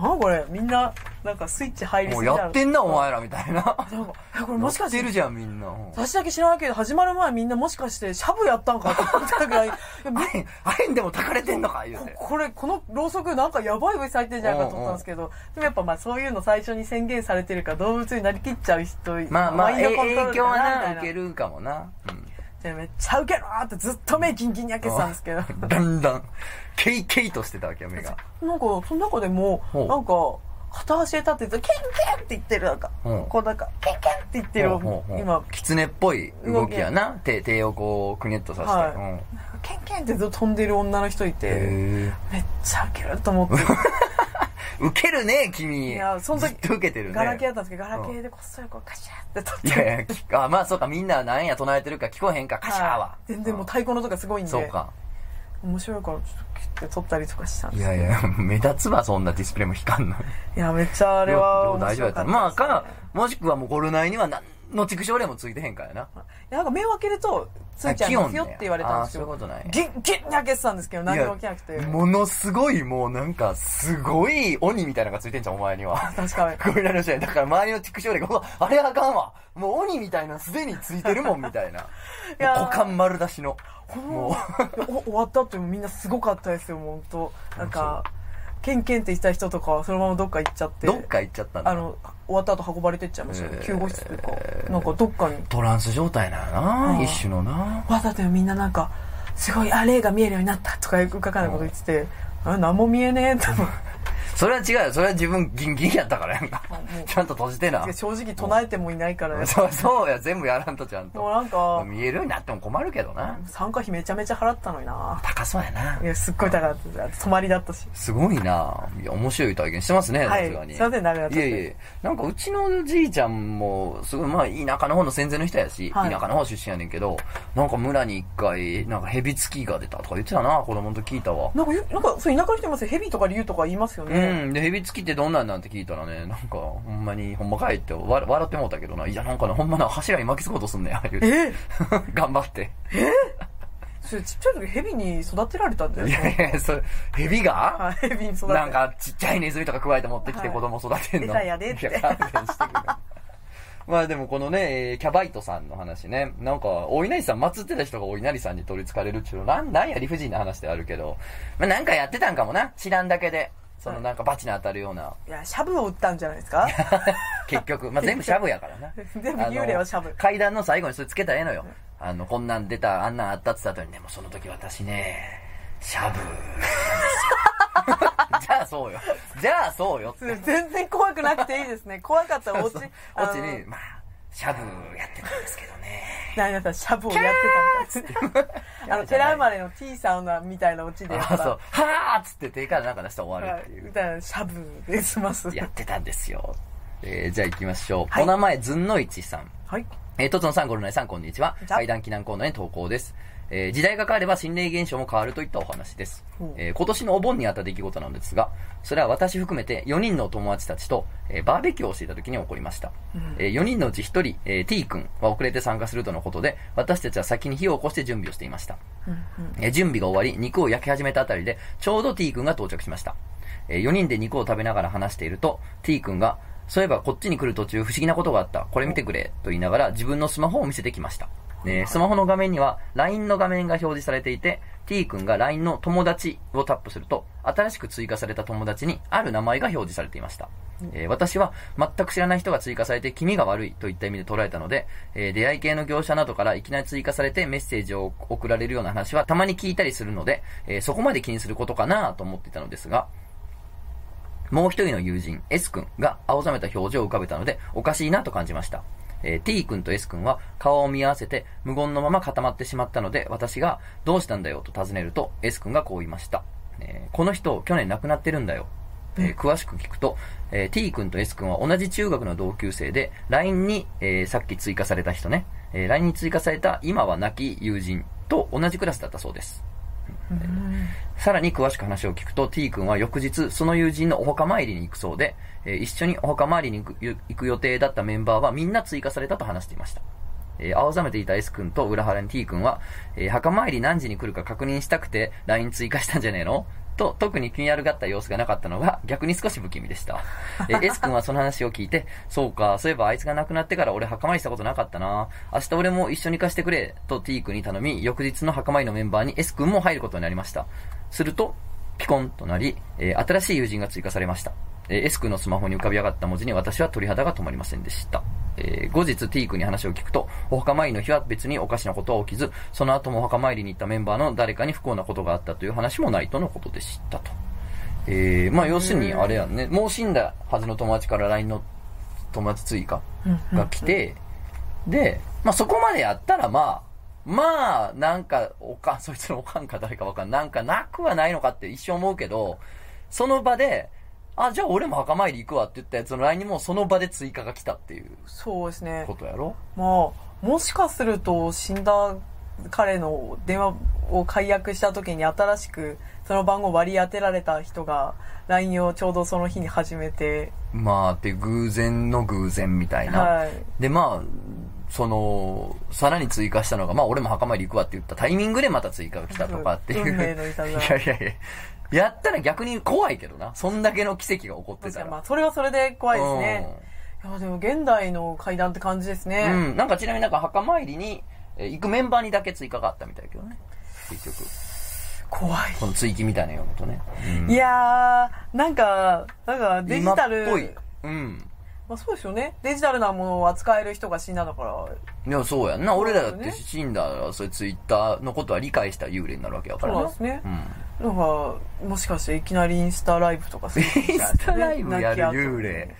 あこれみんななんかスイッチ入えもうりすぎやってんな、お前らみたいな。なんかえこれもしかしてやってるじゃん、みんな。私だけ知らないけど始まる前みんなもしかしてシャブやったんかって思ったぐらいいあへん、あへんでも炊かれてんのか、言うて。これこのろうそくなんかやばい上咲いてんじゃないかと思ったんですけどでもやっぱまあそういうの最初に宣言されてるから動物になりきっちゃう人まあまあ、影響はな受けるかもな。うん。でめっちゃウケるなーってずっと目ギンギンに開けてたんですけど。だんだん、ケイケイとしてたわけよ、目が。なんかその中でもなんか片足で立っててケンケンって言ってるなんかう。んこうなんかケンケンって言ってる今狐っぽい動きやな。手、手をこう、くねっとさして。はケンケンってずっと飛んでる女の人いてへめっちゃウケると思ってえ。ウケるね、君。いやその時ずっとウケてるね。ガラケーだったんですけどガラケーでこっそりこうカシャって撮っていやいやき、あ、まあそうか、みんななんや唱えてるか聞こえへんか、カシャーは。い全然もう太鼓のとかすごいんでそうか。面白いからちょっと切って撮ったりとかしたんですいやいや、目立つわ、そんなディスプレイも光んの。いやめっちゃあれはよう面大丈夫やったまあ、か、もしくはもうゴルナイには何の畜生霊もついてへんからな。いやなんか目を開けるとついちゃいますよって言われたんですよあそういうことない。ギンギンに開けてたんですけど何も起きなくていやものすごい、もうなんか、すごい鬼みたいなのがついてんじゃん、お前には。確かにゴリラの人に。だから周りの畜生霊が、うわ、あれあかんわ。もう鬼みたいなすでについてるもん、みたいな。やー股間丸出しの。ももう 終わった後もみんなすごかったですよ本当なんかケンケンって言った人とかはそのままどっか行っちゃってう、どっか行っちゃったんだ。あの終わった後運ばれてっちゃいましたよ、えー。救護室というかなんかどっかに。トランス状態なのな、うん。一種のな。わざとみんななんかすごいあ霊が見えるようになったとかよく書かないこと言ってて、あ何も見えねえと思ってそれは違うよ。それは自分ギンギンやったからやんか。ちゃんと閉じてな。正直唱えてもいないから、そう、そうや。全部やらんとちゃんもうと。なんか見えるようになっても困るけどな。参加費めちゃめちゃ払ったのにな高そうやな。いやすっごい高かった泊まりだったしすごいな。いや、面白い体験してますね、さはいすがに。すいません長くなっちゃっていえいえ。なんかうちのじいちゃんも、すごい、まあ、田舎の方の戦前の人やし、はい田舎の方出身やねんけど、なんか村に一回、なんか蛇付きが出たとか言ってたな、子供の時聞いたわ。なんかゆなんかそう田舎の人いますよ蛇とか竜とか言いますようね、ん。で、蛇付きってどんなんなんて聞いたらね、なんか、ほんまに、ほんまかいって笑笑ってもうたけどな、いや、なんかな、ほんまな、柱に巻きつこうとすんねん、言うて。え？頑張って。それちっちゃい時蛇に育てられたんじゃないやいや、それ、蛇が？はい蛇に育てなんか、ちっちゃいネズミとか加えて持ってきてはい。子供育てんの？餌やでって。いや勘弁してくれ。まあでもこのね、えーキャバイトさんの話ね、なんか、お稲荷さん祀ってた人がお稲荷さんに取り憑かれるっちゅうの、なん、なんや理不尽な話であるけど、まあなんかやってたんかもな、知らんだけで。そのなんかバチに当たるような、いやシャブを打ったんじゃないですか？結局、まあ全部シャブやからな。全部幽霊はシャブ階段の最後にそれつけたらええのよ。あの、こんなん出た、あんなんあったって言った後に、でもその時私ね、シャブ。じゃあそうよ。じゃあそうよ。全然怖くなくていいですね。怖かったらオチ、オチに、まあ、シャブやってたんですけどね。ななさん、シャブをやってたんだ。あの、寺生まれの T サウナみたいなオチでやっあ、た。そう。はーっつって手からなんか出して終わはいるっていう。みたいな、シャブで済ます。やってたんですよ。えー、じゃあ行きましょう。はいお名前、ずんのいちさん。はい。えー、とつのさん、ごろないさん、こんにちは。階段祈願コーナーに投稿です。えー時代が変われば心霊現象も変わるといったお話です。えー今年のお盆にあった出来事なんですが、それは私含めて4人のお友達たちと、えーバーベキューをしていた時に起こりました。えー4人のうち1人、えー T 君は遅れて参加するとのことで、私たちは先に火を起こして準備をしていました。えー準備が終わり、肉を焼き始めたあたりで、ちょうど T 君が到着しました。えー4人で肉を食べながら話していると、T 君が、そういえばこっちに来る途中不思議なことがあった。これ見てくれ。と言いながら自分のスマホを見せてきました。えースマホの画面には LINE の画面が表示されていて、T 君が LINE の友達をタップすると、新しく追加された友達にある名前が表示されていました。えー私は全く知らない人が追加されて気味が悪いといった意味で捉えたので、えー出会い系の業者などからいきなり追加されてメッセージを送られるような話はたまに聞いたりするので、えーそこまで気にすることかなと思っていたのですが、もう一人の友人、S 君が青ざめた表情を浮かべたので、おかしいなと感じました。えー T 君と S 君は顔を見合わせて無言のまま固まってしまったので、私がどうしたんだよ？と尋ねると、S 君がこう言いました。えーこの人、去年亡くなってるんだよ。えー詳しく聞くと、えー T 君と S 君は同じ中学の同級生で、LINE に、えーさっき追加された人ね、えー LINE に追加された今は亡き友人と同じクラスだったそうです。さらに詳しく話を聞くと T 君は翌日その友人のお墓参りに行くそうで、えー一緒にお墓参りに行く予定だったメンバーはみんな追加されたと話していました。えー青ざめていた S 君と裏腹に T 君は、えー墓参り何時に来るか確認したくて LINE 追加したんじゃねえの？と、特に気に悪がった様子がなかったのが逆に少し不気味でした。え ー S 君はその話を聞いて、そうか、そういえばあいつが亡くなってから俺墓参りしたことなかったな。明日俺も一緒に行かしてくれ、と T 君に頼み、翌日の墓参りのメンバーに S 君も入ることになりました。すると、ピコンとなり、えー新しい友人が追加されました。えー S 君のスマホに浮かび上がった文字に私は鳥肌が止まりませんでした。えー後日 T 君に話を聞くと、お墓参りの日は別におかしなことは起きず、その後もお墓参りに行ったメンバーの誰かに不幸なことがあったという話もないとのことでしたと。えー、まあ要するにあれやんね、もう死んだはずの友達から LINE の友達追加が来て、で、まあそこまでやったらまあ、まあ、なんか、おかん、そいつのおかんか誰かわかんない。なんかなくはないのかって一生思うけど、その場で、あ、じゃあ俺も墓参り行くわって言ったやつの LINE にもその場で追加が来たっていうそうですねこ。とやろ？まあ、もしかすると死んだ彼の電話を解約した時に新しくその番号割り当てられた人が LINE をちょうどその日に始めて、まあ、って偶然の偶然みたいな。はい。で、まあ、その、さらに追加したのが、まあ俺も墓参り行くわって言ったタイミングでまた追加が来たとかっていう。運命のいたずら いやいやいや。やったら逆に怖いけどな。そんだけの奇跡が起こってた。らにまあ、それはそれで怖いですね。いや、でも現代の階段って感じですね。うん。うん。なんかちなみになんか墓参りにえー行くメンバーにだけ追加があったみたいだけどね。結局。怖い。この追記みたいなの読むとね。うんいやー、なんか、なんかデジタル、今っぽい。うん。まあそうですよね。デジタルなものを扱える人が死んだんだから、いや、そうやんな。俺らだって死んだら、それツイッターのことは理解した幽霊になるわけやからな。そうですねうん。なんか、もしかしていきなりインスタライブとかするインスタライブやる幽霊。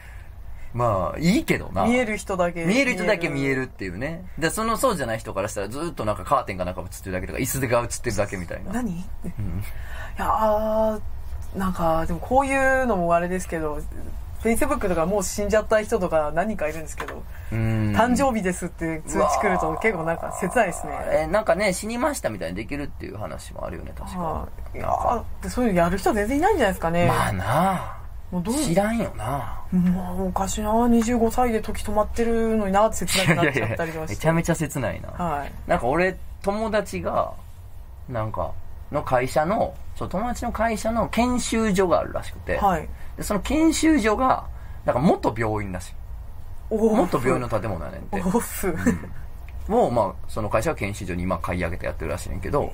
まあ、いいけどな。見える人だけ。見える人だけ見えるっていうね。で、そのそうじゃない人からしたらずっとなんかカーテンがなんか映ってるだけとか、椅子が映ってるだけみたいな。何、いやーなんか、でもこういうのもあれですけど、Facebook とかもう死んじゃった人とか何人かいるんですけど、うん。誕生日ですって通知来ると結構なんか切ないですね。えーなんかね、死にましたみたいにできるっていう話もあるよね、確かはいいやーでそういうのやる人全然いないんじゃないですかね。まあなもうどう知らんよなもうおかしいな25歳で時止まってるのになって切なくなっちゃったりとかして。めちゃめちゃ切ないな。はい。なんか俺、友達が、なんか、の会社の、そう、友達の会社の研修所があるらしくて、はい。でその研修所が、なんか元病院らしい。お元病院の建物やねんて。オフ。もう、まあ、その会社は研修所に今買い上げてやってるらしいねんけど、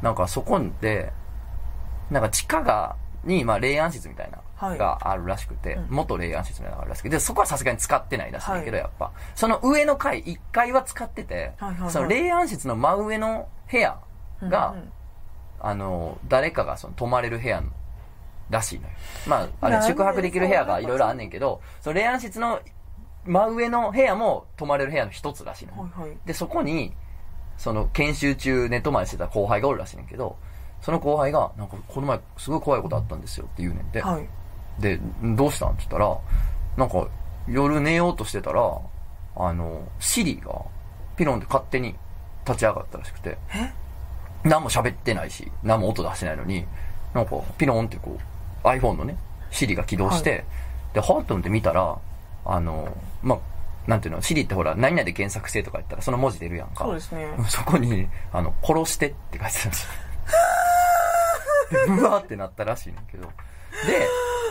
なんかそこで、なんか地下が、に、まあ、霊安室みたいな、はいがあるらしくて、うん元霊安室みたいなのがあるらしくて、で、そこはさすがに使ってないらしいけど、はいやっぱ。その上の階、1階は使ってて、はいはいはいその霊安室の真上の部屋が、うんうんあの、誰かがその泊まれる部屋らしいのよ。まあ、あれ、宿泊できる部屋がいろいろあんねんけど、その霊安室の真上の部屋も泊まれる部屋の一つらしいのよ。はいはい。で、そこに、その研修中寝泊まりしてた後輩がおるらしいねんけど、その後輩が、なんかこの前すごい怖いことあったんですよって言うねんで、はい。で、どうしたん？って言ったら、なんか夜寝ようとしてたら、あの、シリがピロンで勝手に立ち上がったらしくて、え？何も喋ってないし、何も音出してないのに、なんかピロンってこう、iPhone のね、シリが起動して、で、はぁと思って見たら、あの、まあ、なんていうの、シリってほら、何々で検索してとか言ったらその文字出るやんか。そうですね。そこに、あの、殺してって書いてたらしい。で うわーってなったらしいねんけど。で、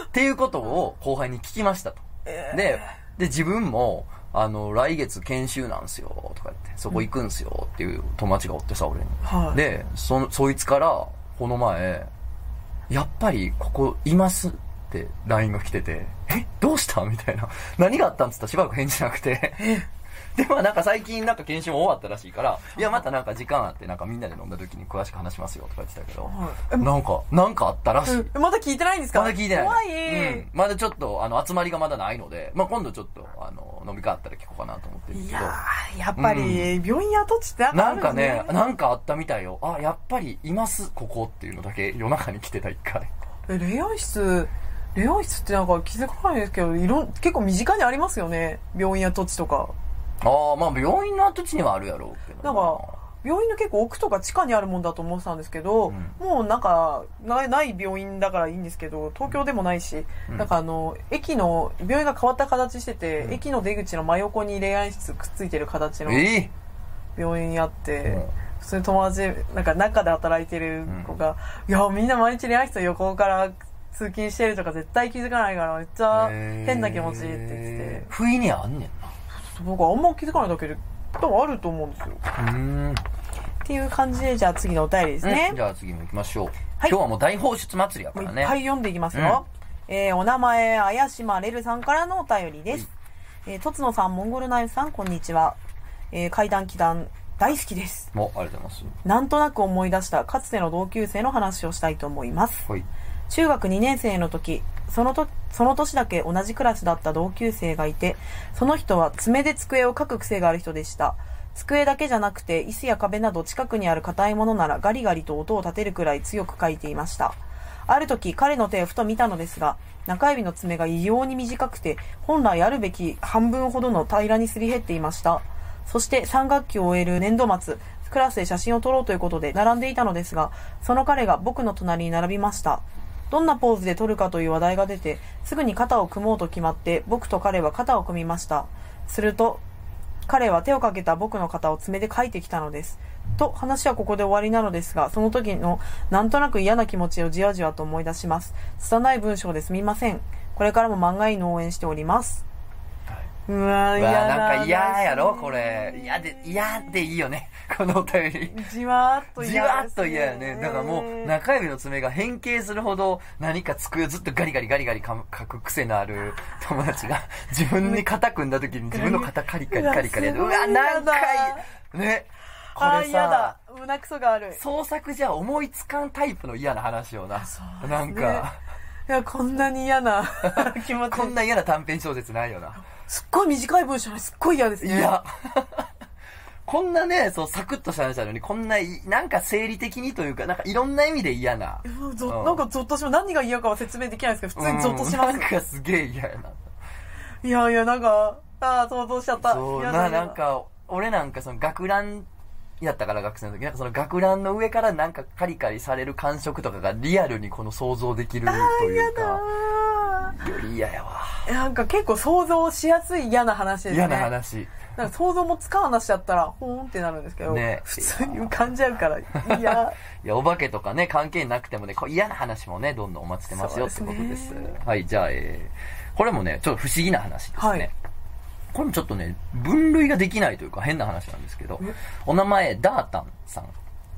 っていうことを後輩に聞きましたと。で、で、自分も、あの、来月研修なんすよ、とか言って、そこ行くんすよ、っていう友達がおってさ、俺に。はい。で、その、そいつから、この前、やっぱりここいますって LINE が来てて、えどうした？みたいな。何があったん？つったらしばらく返事なくて。で、まあなんか最近なんか研修も終わったらしいから、いやまたなんか時間あってなんかみんなで飲んだ時に詳しく話しますよとか言ってたけど、はいなんか、なんかあったらしい。えまだ聞いてないんですか？まだ聞いてない。怖い、うん。まだちょっと、あの、集まりがまだないので、まあ今度ちょっと、あの、飲み会あったら聞こうかなと思ってるんですけど。いやー、やっぱり、病院跡地ってなんかなんかあるんですね、なんかあったみたいよ。あ、やっぱりいます、ここっていうのだけ夜中に来てた一回。え霊安室、霊安室ってなんか気づかないですけど、いろん、結構身近にありますよね。病院跡地とか。ああ、まあ病院の跡地にはあるやろうけどな。んか、病院の結構奥とか地下にあるもんだと思ってたんですけど、うん。もうなんかないない病院だからいいんですけど東京でもないし、うん。なんかあの駅の病院が変わった形してて、うん。駅の出口の真横に霊安室くっついてる形のええ病院あって、うん。普通に友達なんか中で働いてる子が、いやみんな毎日霊安室横から通勤してるとか絶対気づかないからめっちゃ変な気持ちって言ってて、えー不意にあんねんな。僕はあんま気づかないだけで多分あると思うんですようん。っていう感じでじゃあ次のお便りですね、じゃあ次も行きましょう。はい今日はもう大放出祭りやからね。っぱい読んでいきますよ。えーお名前、あやしまれるさんからのお便りです。えーとつのさん、モンゴルナイフさん、こんにちは。えー階段祈談、大好きです。もう、ありがとうございます。なんとなく思い出した、かつての同級生の話をしたいと思います。はい。中学2年生の時、そのと、その年だけ同じクラスだった同級生がいて、その人は爪で机を書く癖がある人でした。机だけじゃなくて、椅子や壁など近くにある硬いものならガリガリと音を立てるくらい強く書いていました。ある時、彼の手をふと見たのですが、中指の爪が異様に短くて、本来あるべき半分ほどの平らにすり減っていました。そして3学期を終える年度末、クラスで写真を撮ろうということで並んでいたのですが、その彼が僕の隣に並びました。どんなポーズで撮るかという話題が出て、すぐに肩を組もうと決まって、僕と彼は肩を組みました。すると、彼は手をかけた僕の肩を爪で書いてきたのです。と、話はここで終わりなのですが、その時のなんとなく嫌な気持ちをじわじわと思い出します。拙い文章ですみません。これからも漫画員の応援しております。うわなんか嫌やろこれ。嫌で、嫌でいいよね。このお便り。じわーっと嫌じわっと嫌やね。だからもう、な中指の爪が変形するほど、何か机をずっとガリガリガリガリか書く癖のある友達が、自分に肩組んだ時に自分の肩カリカリカリカリやで、ううわわ、何回ね。これ嫌ださ、。胸くそがある。創作じゃ思いつかんタイプの嫌な話よな。ねなんか、いや、こんなに嫌な 気持ち。こんな嫌な短編小説ないよな。すっごい短い文章ですっごい嫌ですね。いや、こんなね、そう、サクッとした話なのに、こんない、なんか生理的にというか、なんかいろんな意味で嫌な。うんなんかゾッとします。何が嫌かは説明できないですけど、普通にゾッとします。うんなんかすげえ嫌やな。いやいや、なんか、ああ、想像しちゃった。そうな、なんか、俺なんかその学ランやったから学生の時、なんかその学ランの上からなんかカリカリされる感触とかがリアルにこの想像できるというか、あより嫌やわ。ーなんか結構想像しやすい嫌な話ですね。嫌な話。なんか想像もつかん話だったら、ほーんってなるんですけど、ね普通に浮かんじゃうから、いや、いや、お化けとかね、関係なくてもね、こう嫌な話もね、どんどんお待ちしてますよってことです。ねはい、じゃあ、えー、これもね、ちょっと不思議な話ですね。はいこれもちょっとね、分類ができないというか変な話なんですけどえ、お名前、ダータンさん。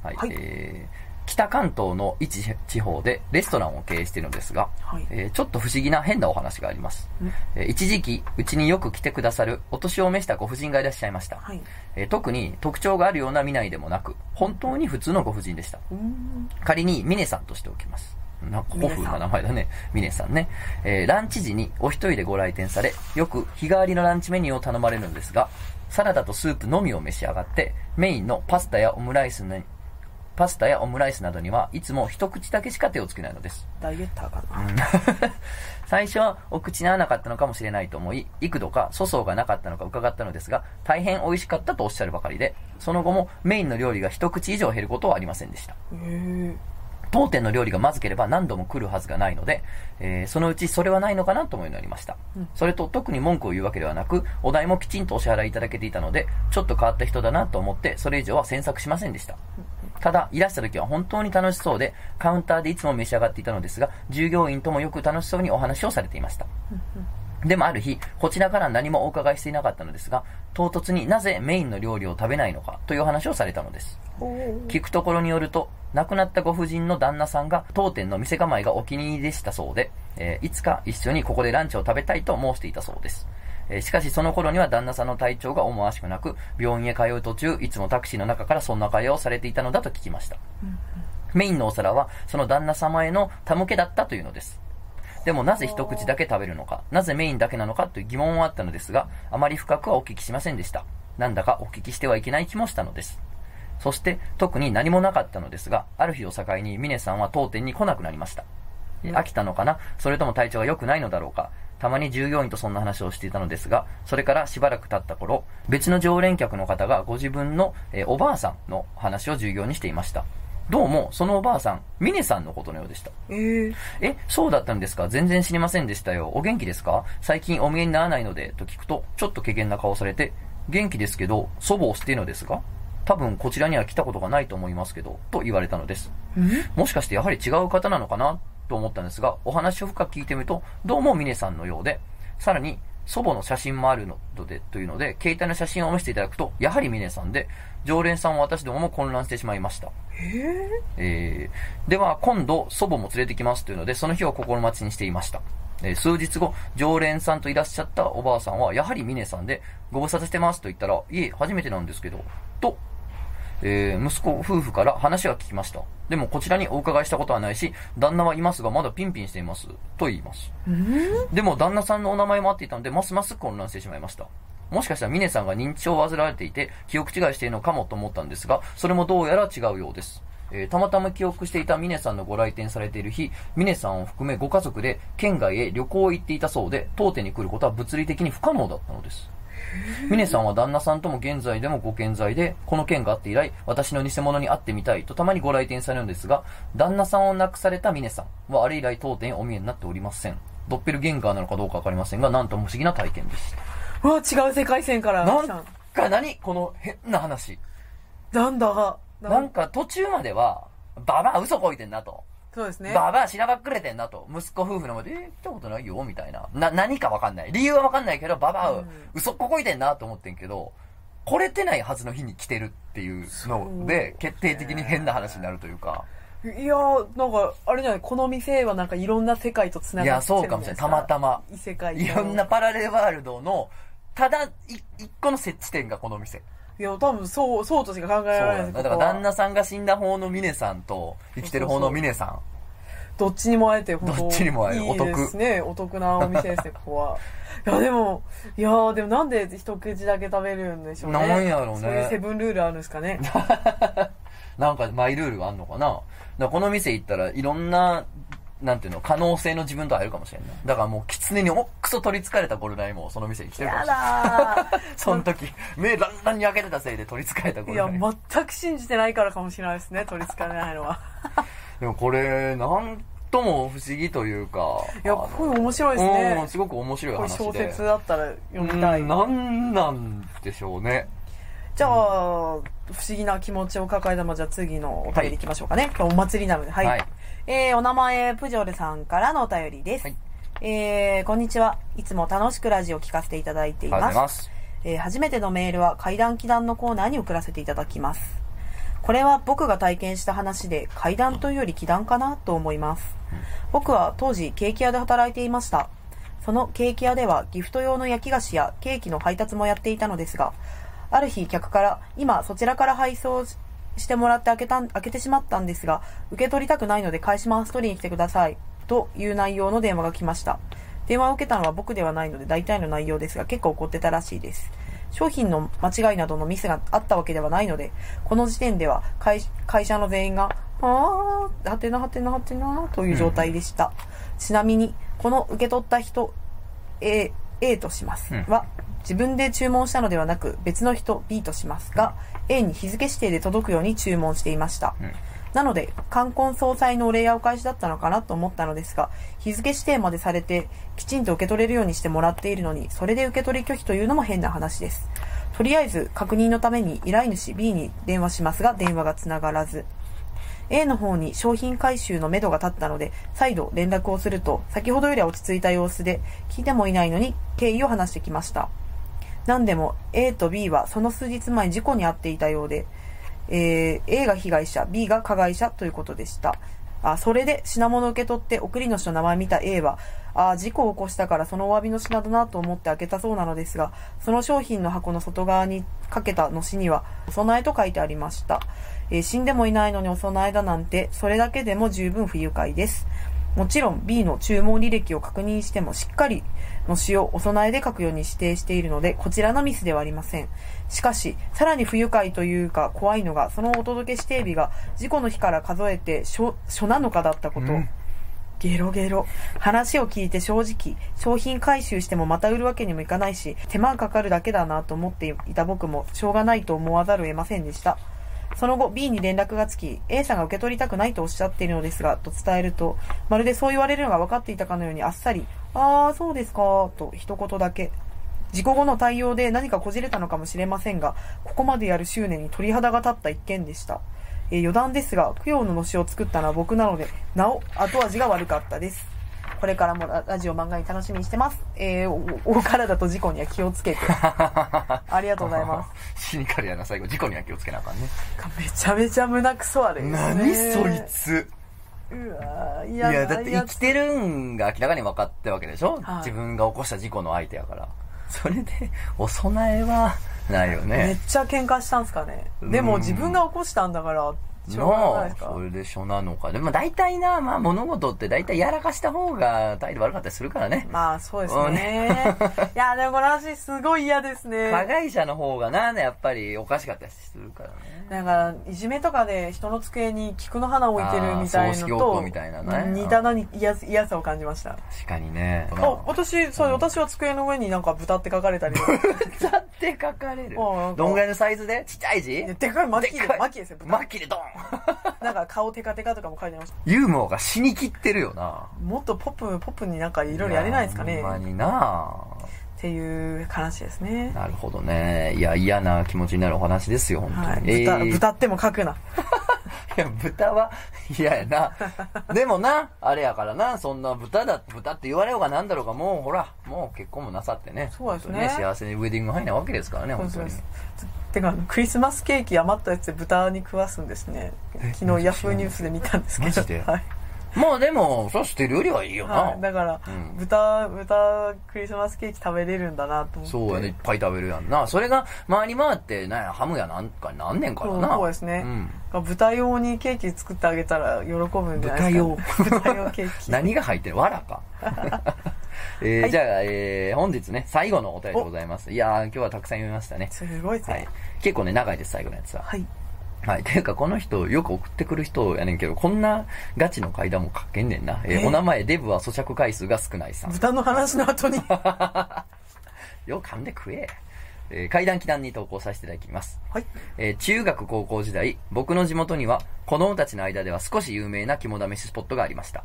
はい、はいえー、北関東の一地方でレストランを経営しているのですが、はいえーちょっと不思議な変なお話がありますん。えー一時期、うちによく来てくださるお年を召したご婦人がいらっしゃいました。はい。えー特に特徴があるような見ないでもなく、本当に普通のご婦人でした。仮にミネさんとしておきます。なんか古風な名前だね。ミネさんね。えーランチ時にお一人でご来店され、よく日替わりのランチメニューを頼まれるんですが、サラダとスープのみを召し上がって、メインのパスタやオムライスに、パスタやオムライスなどにはいつも一口だけしか手をつけないのです。ダイエッターかな。最初はお口に合わなかったのかもしれないと思い、幾度か粗相がなかったのか伺ったのですが、大変美味しかったとおっしゃるばかりで、その後もメインの料理が一口以上減ることはありませんでした。当店の料理がまずければ何度も来るはずがないので、えーそのうちそれはないのかなと思うようになりました。それと特に文句を言うわけではなく、お代もきちんとお支払いいただけていたので、ちょっと変わった人だなと思って、それ以上は詮索しませんでした。ただ、いらした時は本当に楽しそうで、カウンターでいつも召し上がっていたのですが、従業員ともよく楽しそうにお話をされていました。でもある日、こちらから何もお伺いしていなかったのですが、唐突になぜメインの料理を食べないのかという話をされたのです。聞くところによると、亡くなったご婦人の旦那さんが当店の店構えがお気に入りでしたそうで、えーいつか一緒にここでランチを食べたいと申していたそうです。えしかしその頃には旦那さんの体調が思わしくなく、病院へ通う途中、いつもタクシーの中からそんな会話をされていたのだと聞きました。メインのお皿はその旦那様への手向けだったというのです。でもなぜ一口だけ食べるのか、なぜメインだけなのかという疑問はあったのですが、あまり深くはお聞きしませんでした。なんだかお聞きしてはいけない気もしたのです。そして特に何もなかったのですが、ある日を境に峰さんは当店に来なくなりました。飽きたのかな？それとも体調が良くないのだろうか？たまに従業員とそんな話をしていたのですが、それからしばらく経った頃、別の常連客の方がご自分の、えーおばあさんの話を従業にしていました。どうも、そのおばあさん、ミネさんのことのようでした。ええ。え、そうだったんですか？全然知りませんでしたよ。お元気ですか？最近お見えにならないので、と聞くと、ちょっと怪げな顔をされて、元気ですけど、祖母を捨てるのですが多分こちらには来たことがないと思いますけど、と言われたのです。もしかしてやはり違う方なのかな？と思ったんですが、お話を深く聞いてみると、どうも峰さんのようで、さらに祖母の写真もあるので、というので、携帯の写真を見せていただくと、やはり峰さんで、常連さんは私どもも混乱してしまいました。えー、では今度祖母も連れてきますというので、その日を心待ちにしていました。えー数日後、常連さんといらっしゃったおばあさんは、やはり峰さんで、ご無沙汰してますと言ったら、いえ、初めてなんですけど、と、えー息子夫婦から話は聞きました。でもこちらにお伺いしたことはないし、旦那はいますがまだピンピンしています。と言います。でも旦那さんのお名前も合っていたので、ますます混乱してしまいました。もしかしたら峰さんが認知症を患われていて、記憶違いしているのかもと思ったんですが、それもどうやら違うようです。えーたまたま記憶していた峰さんのご来店されている日、峰さんを含めご家族で県外へ旅行行っていたそうで、当店に来ることは物理的に不可能だったのです。峰さんは旦那さんとも現在でもご健在で、この件があって以来、私の偽物に会ってみたいとたまにご来店されるんですが、旦那さんを亡くされた峰さんはあれ以来当店お見えになっておりません。ドッペルゲンガーなのかどうかわかりませんが、なんとも不思議な体験でした。うわ、違う世界線からなん。か何この変な話。なんだ。なんか途中までは、ババア嘘こいてんなと。そうですね。ババアしらばっくれてんなと。息子夫婦の前で、えー、来たことないよ？みたいな。な、何かわかんない。理由はわかんないけど、ババア、うん嘘っここいてんなと思ってんけど、来れてないはずの日に来てるっていうので、決定的に変な話になるというか。いやー、なんか、あれじゃない、この店はなんかいろんな世界と繋いや、がってるそうかもしれない。たまたま。異世界のいろんなパラレルワールドの、ただ、い一個の設置点がこの店。いや、多分そう、そうとしか考えられないですやだから旦那さんが死んだ方の峰さんと、生きてる方の峰さん。どっちにも会えて、どっちにも会えるいいですね。お得なお店ですね、ここは。いや、でも、いやーでもなんで一口だけ食べるんでしょうね。なんやろうねそういうセブンルールあるんですかね。なんかマイルールがあんのかなだからこの店行ったらいろんな、なんていうの、可能性の自分と会えるかもしれんない。だからもう狐におっくそ取り憑かれたゴルナイもその店に来てるかもやしれない。だ その時、目ランランに開けてたせいで取り憑かれたゴーいや、ルナイ。全く信じてないからかもしれないですね、取り憑かれないのは。でもこれ、なんとも不思議というか。いや、これ面白いですうん、ね。すごく面白い話で。小説だったら読みたい。うん、なんなんでしょうね。じゃあ、不思議な気持ちを抱えたまま、じゃあ次のお便り行きましょうかね。今日お祭りなので。はい。はいえー、お名前、プジョルさんからのお便りです。はいえー、こんにちは。いつも楽しくラジオを聞かせていただいています。ます。えー初めてのメールは階段祈談のコーナーに送らせていただきます。これは僕が体験した話で階段というより祈談かなと思います。僕は当時ケーキ屋で働いていました。そのケーキ屋ではギフト用の焼き菓子やケーキの配達もやっていたのですが、ある日客から今そちらから配送ししてもらって開けたん、開けてしまったんですが、受け取りたくないので返します。取りに来てください。という内容の電話が来ました。電話を受けたのは僕ではないので大体の内容ですが結構怒ってたらしいです。商品の間違いなどのミスがあったわけではないので、この時点では会会社の全員が、あー、はてなはてなはてなという状態でした。ちなみに、この受け取った人、A、A とします。うんは、自分で注文したのではなく別の人 B としますが、A に日付指定で届くように注文していました。うんなので、冠婚葬祭のお礼やお返しだったのかなと思ったのですが、日付指定までされて、きちんと受け取れるようにしてもらっているのに、それで受け取り拒否というのも変な話です。とりあえず、確認のために依頼主 B に電話しますが、電話がつながらず。A の方に商品回収の目処が立ったので、再度連絡をすると、先ほどよりは落ち着いた様子で、聞いてもいないのに経緯を話してきました。何でも A と B はその数日前事故に遭っていたようで、えー A が被害者、B が加害者ということでした。あそれで品物を受け取って送り主の名前を見た A は、あ事故を起こしたからそのお詫びの品だなと思って開けたそうなのですが、その商品の箱の外側にかけたのしには、お供えと書いてありました。えー死んでもいないのにお供えだなんて、それだけでも十分不愉快です。もちろん B の注文履歴を確認してもしっかりの詩をお供えで書くように指定しているので、こちらのミスではありません。しかし、さらに不愉快というか怖いのが、そのお届け指定日が事故の日から数えて初初7日だったこと。うんゲロゲロ。話を聞いて正直、商品回収してもまた売るわけにもいかないし、手間がかかるだけだなと思っていた僕も、しょうがないと思わざるを得ませんでした。その後、B に連絡がつき、A さんが受け取りたくないとおっしゃっているのですが、と伝えると、まるでそう言われるのが分かっていたかのようにあっさり、あー、そうですか、と一言だけ。事故後の対応で何かこじれたのかもしれませんが、ここまでやる執念に鳥肌が立った一件でした。えー余談ですが、供養ののしを作ったのは僕なので、なお、後味が悪かったです。これからもララジオ漫画に楽しみにしてます。えー、おお体と事故には気をつけて。ありがとうございます。シニカルやな、最後。事故には気をつけなあかんね。めちゃめちゃ胸くそあれですね。何そいつ。うわーい嫌や、だって生きてるんが明らかに分かってるわけでしょ、はい自分が起こした事故の相手やから。それで、お供えは、ないよめっね。ちゃ喧嘩したんすかね。でもうん自分が起こしたんだから、しょうがないのですかそれでしょなのか。でも大体な、まあ物事って大体やらかした方が態度悪かったりするからね。まあそうですね。いや、でもこの話すごい嫌ですね。加害者の方がな、やっぱりおかしかったりするからね。なんか、いじめとかで人の机に菊の花置いてるみたいあー葬式のと、似たなに嫌嫌さを感じました。確かにね。あ、私、そう、私は机の上になんか豚って書かれたりとか。歌って書かれるどんぐらいのサイズで？ちっちゃい字？でかい、マキでマキですよ、豚マッキーでドンなんか顔テカテカとかも書いてました。ユーモアが死にきってるよな。もっとポップ、ポップになんかいろいろやれないですかね。やほんまっになていう話ですね。なるほどね。いや、嫌な気持ちになるお話ですよ、本当に。はい。豚、えー豚っても書くな。いや、豚は嫌やな。でもな、あれやからな、そんな豚だ、豚って言われようがなんだろうが、もうほら、もう結婚もなさってね。そうですね本当に幸せにウェディングハイなわけですからね、本当にそう。てか、クリスマスケーキ余ったやつで豚に食わすんですね。昨日ヤフーニュースで見たんですけど。マジで？はい。もうでも、それ捨てるよりはいいよな。はい、だから、うん豚、豚クリスマスケーキ食べれるんだなと思って。そうやね、いっぱい食べるやんな。それが回り回って、なんや、ハムやなんかなんねんからな。そうですねうん。豚用にケーキ作ってあげたら喜ぶんじゃないですか、豚用 ケーキ。何が入ってる？わらか。えーはいじゃあ、えー本日ね、最後のお便りでございます。いやー、今日はたくさん読みましたね。すごいですねはい。。結構ね、長いです、最後のやつは。はい。はい。ていうか、この人、よく送ってくる人やねんけど、こんなガチの階段も書けんねんな。えーえーお名前、デブは咀嚼回数が少ないさん。豚の話の後に。よく噛んで食え。えー階段祈談に投稿させていただきます。はい。えー中学高校時代、僕の地元には子供たちの間では少し有名な肝試しスポットがありました。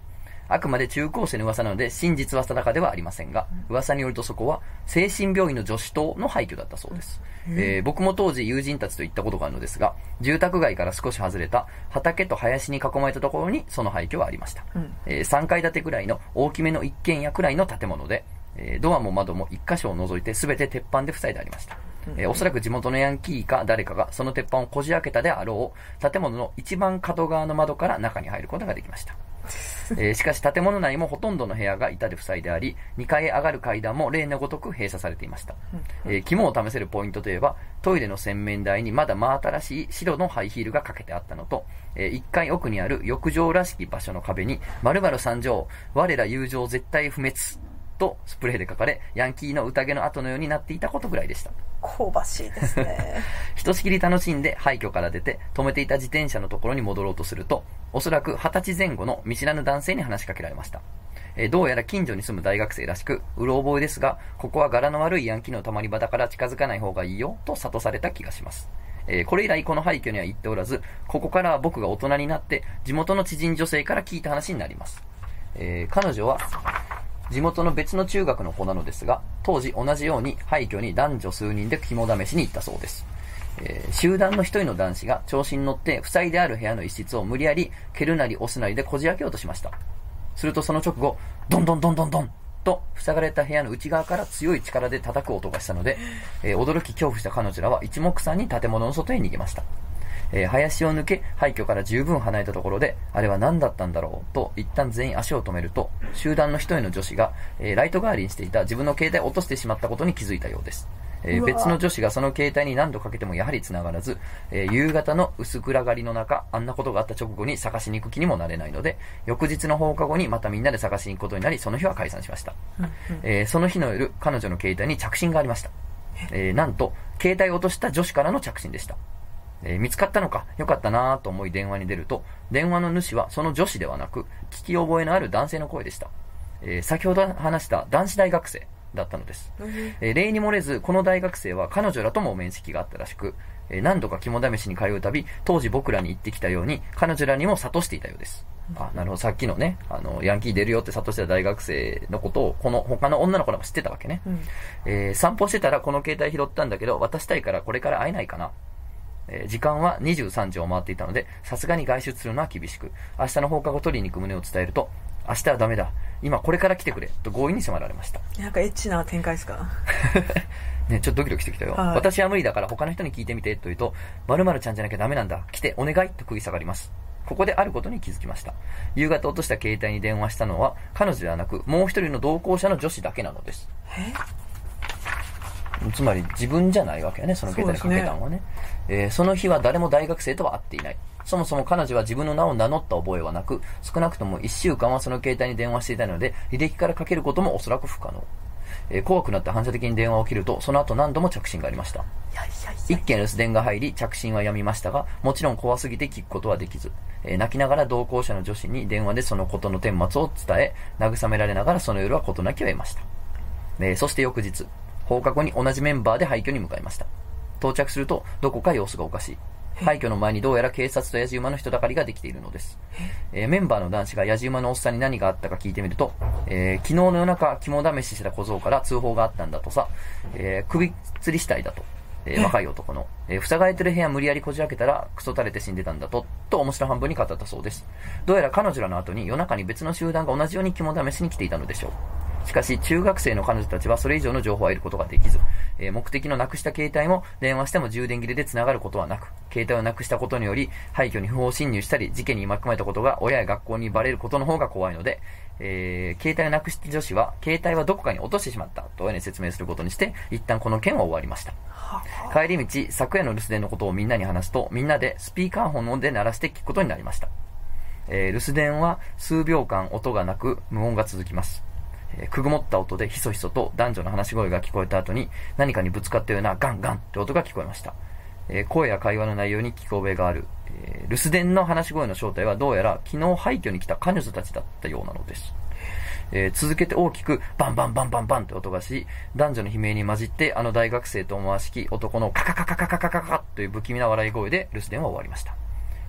あくまで中高生の噂なので真実は定かではありませんが、噂によるとそこは精神病院の女子棟の廃墟だったそうです。えー僕も当時友人たちと行ったことがあるのですが、住宅街から少し外れた畑と林に囲まれたところにその廃墟はありました。うんえー3階建てくらいの大きめの一軒家くらいの建物で、えードアも窓も一箇所を除いて全て鉄板で塞いでありました。えーおそらく地元のヤンキーか誰かがその鉄板をこじ開けたであろう建物の一番角側の窓から中に入ることができました。えーしかし建物内もほとんどの部屋が板で塞いであり、2階へ上がる階段も例のごとく閉鎖されていました。えー肝を試せるポイントといえば、トイレの洗面台にまだ真新しい白のハイヒールがかけてあったのと、え1階奥にある浴場らしき場所の壁に、〇〇参上、我ら友情絶対不滅、とスプレーで書かれ、ヤンキーの宴の後のようになっていたことぐらいでした。香ばしいですね。ひとしきり楽しんで廃墟から出て止めていた自転車のところに戻ろうとすると、おそらく二十歳前後の見知らぬ男性に話しかけられました。えーどうやら近所に住む大学生らしく、うろ覚えですが、ここは柄の悪いヤンキーのたまり場だから近づかない方がいいよ、と諭された気がします。えーこれ以来この廃墟には行っておらず、ここからは僕が大人になって、地元の知人女性から聞いた話になります。えー彼女は、地元の別の中学の子なのですが、当時同じように廃墟に男女数人で肝試しに行ったそうです。えー集団の一人の男子が調子に乗って塞いである部屋の一室を無理やり蹴るなり押すなりでこじ開けようとしました。するとその直後、ドンドンドンドンドンと塞がれた部屋の内側から強い力で叩く音がしたので、えー驚き恐怖した彼女らは一目散に建物の外へ逃げました。えー林を抜け廃墟から十分離れたところで、あれは何だったんだろう？と一旦全員足を止めると、集団の一人の女子が、えーライト代わりにしていた自分の携帯を落としてしまったことに気づいたようです。えー別の女子がその携帯に何度かけてもやはり繋がらず、えー夕方の薄暗がりの中、あんなことがあった直後に探しに行く気にもなれないので、翌日の放課後にまたみんなで探しに行くことになり、その日は解散しました。えーその日の夜、彼女の携帯に着信がありました。えーなんと、携帯を落とした女子からの着信でした。えー見つかったのか、よかったなぁと思い電話に出ると、電話の主はその女子ではなく、聞き覚えのある男性の声でした。えー先ほど話した男子大学生だったのです。えー例に漏れず、この大学生は彼女らとも面識があったらしく、えー何度か肝試しに通うたび、当時僕らに言ってきたように、彼女らにも諭していたようです。あ、なるほど。さっきのね、あの、ヤンキー出るよって諭してた大学生のことを、この他の女の子らも知ってたわけね。うんえー散歩してたらこの携帯拾ったんだけど、渡したいからこれから会えないかな。えー時間は23時を回っていたので、さすがに外出するのは厳しく、明日の放課後取りに行く旨を伝えると、明日はダメだ。今これから来てくれ。と強引に迫られました。なんかエッチな展開ですか？ね、ちょっとドキドキしてきたよ。はい私は無理だから他の人に聞いてみて、と言うと、〇〇ちゃんじゃなきゃダメなんだ。来て、お願いと食い下がります。ここであることに気づきました。夕方落とした携帯に電話したのは、彼女ではなく、もう一人の同行者の女子だけなのです。つまり自分じゃないわけやね、その携帯にかけたのはね。えーその日は誰も大学生とは会っていない。そもそも彼女は自分の名を名乗った覚えはなく、少なくとも1週間はその携帯に電話していたので、履歴からかけることもおそらく不可能。えー怖くなって反射的に電話を切ると、その後何度も着信がありました。一件留守電が入り、着信はやみましたが、もちろん怖すぎて聞くことはできず、えー泣きながら同行者の女子に電話でそのことの顛末を伝え、慰められながらその夜は事なきを得ました。えーそして翌日、放課後に同じメンバーで廃墟に向かいました。到着すると、どこか様子がおかしい。廃墟の前にどうやら警察と野じ馬の人だかりができているのです。えーメンバーの男子が野じ馬のおっさんに何があったか聞いてみると、えー昨日の夜中、肝試ししてた小僧から通報があったんだとさ、えー首吊り死体だと。えー若い男の、えー塞がれてる部屋無理やりこじ開けたら、クソ垂れて死んでたんだと、と面白半分に語ったそうです。どうやら彼女らの後に夜中に別の集団が同じように肝試しに来ていたのでしょう。しかし、中学生の彼女たちはそれ以上の情報を得ることができず、えー目的のなくした携帯も電話しても充電切れで繋がることはなく、携帯をなくしたことにより、廃墟に不法侵入したり、事件に巻き込まれたことが親や学校にバレることの方が怖いので、えー携帯をなくした女子は、携帯はどこかに落としてしまった、と親に説明することにして、一旦この件は終わりました。帰り道、昨夜の留守電のことをみんなに話すと、みんなでスピーカーフォンで鳴らして聞くことになりました。えー留守電は数秒間音がなく無音が続きます。えくぐもった音でひそひそと男女の話し声が聞こえた後に何かにぶつかったようなガンガンって音が聞こえました。えー声や会話の内容に聞き覚えがある。えー留守電の話し声の正体はどうやら昨日廃墟に来た彼女たちだったようなのです。えー続けて大きくバンバンバンバンバンって音がし、男女の悲鳴に混じってあの大学生と思わしき男のカカカカカカカカカという不気味な笑い声で留守電は終わりました。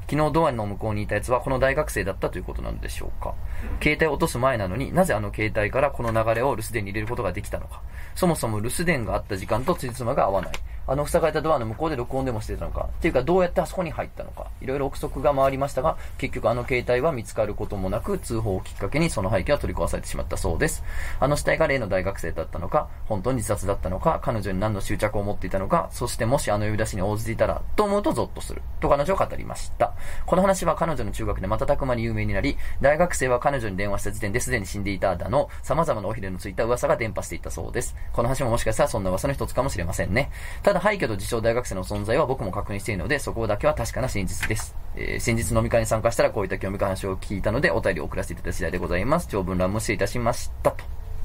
昨日ドアの向こうにいたやつはこの大学生だったということなのでしょうか。携帯を落とす前なのになぜあの携帯からこの流れを留守電に入れることができたのか。そもそも留守電があった時間と辻褄が合わない。あの塞がれたドアの向こうで録音でもしてたのか、っていうかどうやってあそこに入ったのか、いろいろ憶測が回りましたが、結局あの携帯は見つかることもなく、通報をきっかけにその背景は取り壊されてしまったそうです。あの死体が例の大学生だったのか、本当に自殺だったのか、彼女に何の執着を持っていたのか、そしてもしあの呼び出しに応じていたら、と思うとゾッとする、と彼女は語りました。この話は彼女の中学で瞬く間に有名になり、大学生は彼女に電話した時点ですでに死んでいただの、様々なおひれのついた噂が伝播していたそうです。この話ももしかしたらそんな噂の一つかもしれませんね。ただ、廃墟と自称大学生の存在は僕も確認しているので、そこだけは確かな真実です。えー先日飲み会に参加したらこういった興味深い話を聞いたので、お便りを送らせていただいた次第でございます。長文乱無失礼いたしましたと。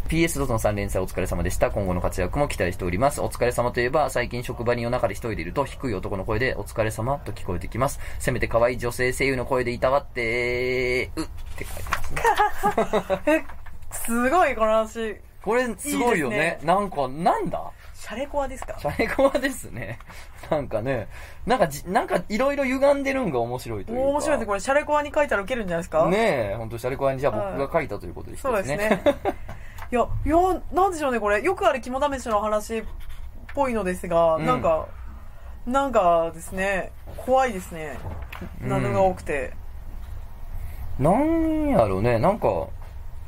PS ドトの3連載お疲れ様でした。今後の活躍も期待しております。お疲れ様といえば、最近職場に夜中で一人でいると、低い男の声で、お疲れ様と聞こえてきます。せめて可愛い女性声優の声でいたわって、うって書いてますね。え、すごいこの話。これ、すごいよね。ねなんか、なんだ？シャレコアですか？シャレコアですね。なんかね、なんかじ、なんかいろいろ歪んでるんが面白いというか。面白いですこれ、シャレコアに書いたらウケるんじゃないですか？ねえ、本当シャレコアにじゃあ僕が書いたということですそうですね。いや、いや、なんでしょうね、これ。よくある肝試しの話っぽいのですが、うんなんか、なんかですね、怖いですね。うん謎が多くて。なんやろね、なんか、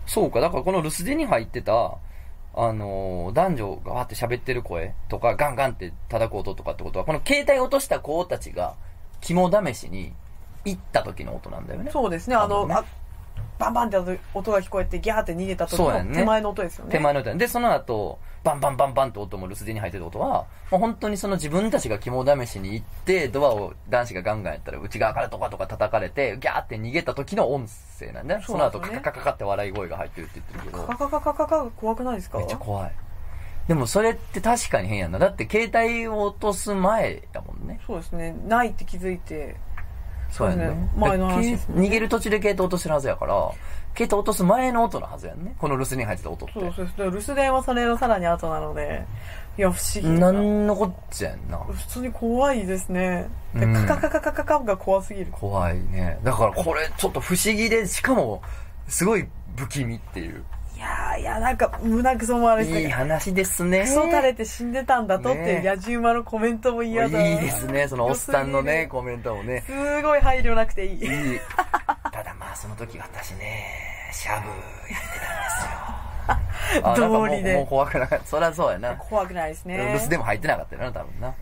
そうか、だからこの留守電に入ってた、あのー男女がわーって喋ってる声とか、ガンガンって叩く音とかってことは、この携帯落とした子たちが、肝試しに行った時の音なんだよね。そうですね、あの、ねあバンバンって音が聞こえて、ギャーって逃げた時の手前の音ですよね。手前の音で、その後、バンバンバンバンって音も留守電に入ってる音は、もう本当にその自分たちが肝試しに行って、ドアを男子がガンガンやったら内側からとかとか叩かれて、ギャーって逃げた時の音声なんだよ。その後カカカカカって笑い声が入ってるって言ってるけど。カカカカカカ怖くないですかめっちゃ怖い。でもそれって確かに変やんな。だって携帯を落とす前やもんね。そうですね、ないって気づいて、そうやんね。前の話ねで逃げる途中で携帯落としてるはずやから、携帯落とす前の音のはずやんね。この留守電に入ってた音って。そうそうそう、留守電はそれのさらに後なので、いや、不思議なな。んのこっちゃやんな。普通に怖いですね。でうんカカカカカカカが怖すぎる。怖いね。だからこれちょっと不思議で、しかも、すごい不気味っていう。いやーいや、なんか胸くそもあるし、いい話ですね。クソ垂れて死んでたんだとっていうね野獣馬のコメントも嫌だ。いいですね。そのおっさんのね、良コメントもね。すごい配慮なくていい。いい。ただまあ、その時私ね、シャブやってたんですよ。あなんかもう道理でもう怖くなかった。そりゃそうやな。怖くないですね。留守でも入ってなかったよな、多分な。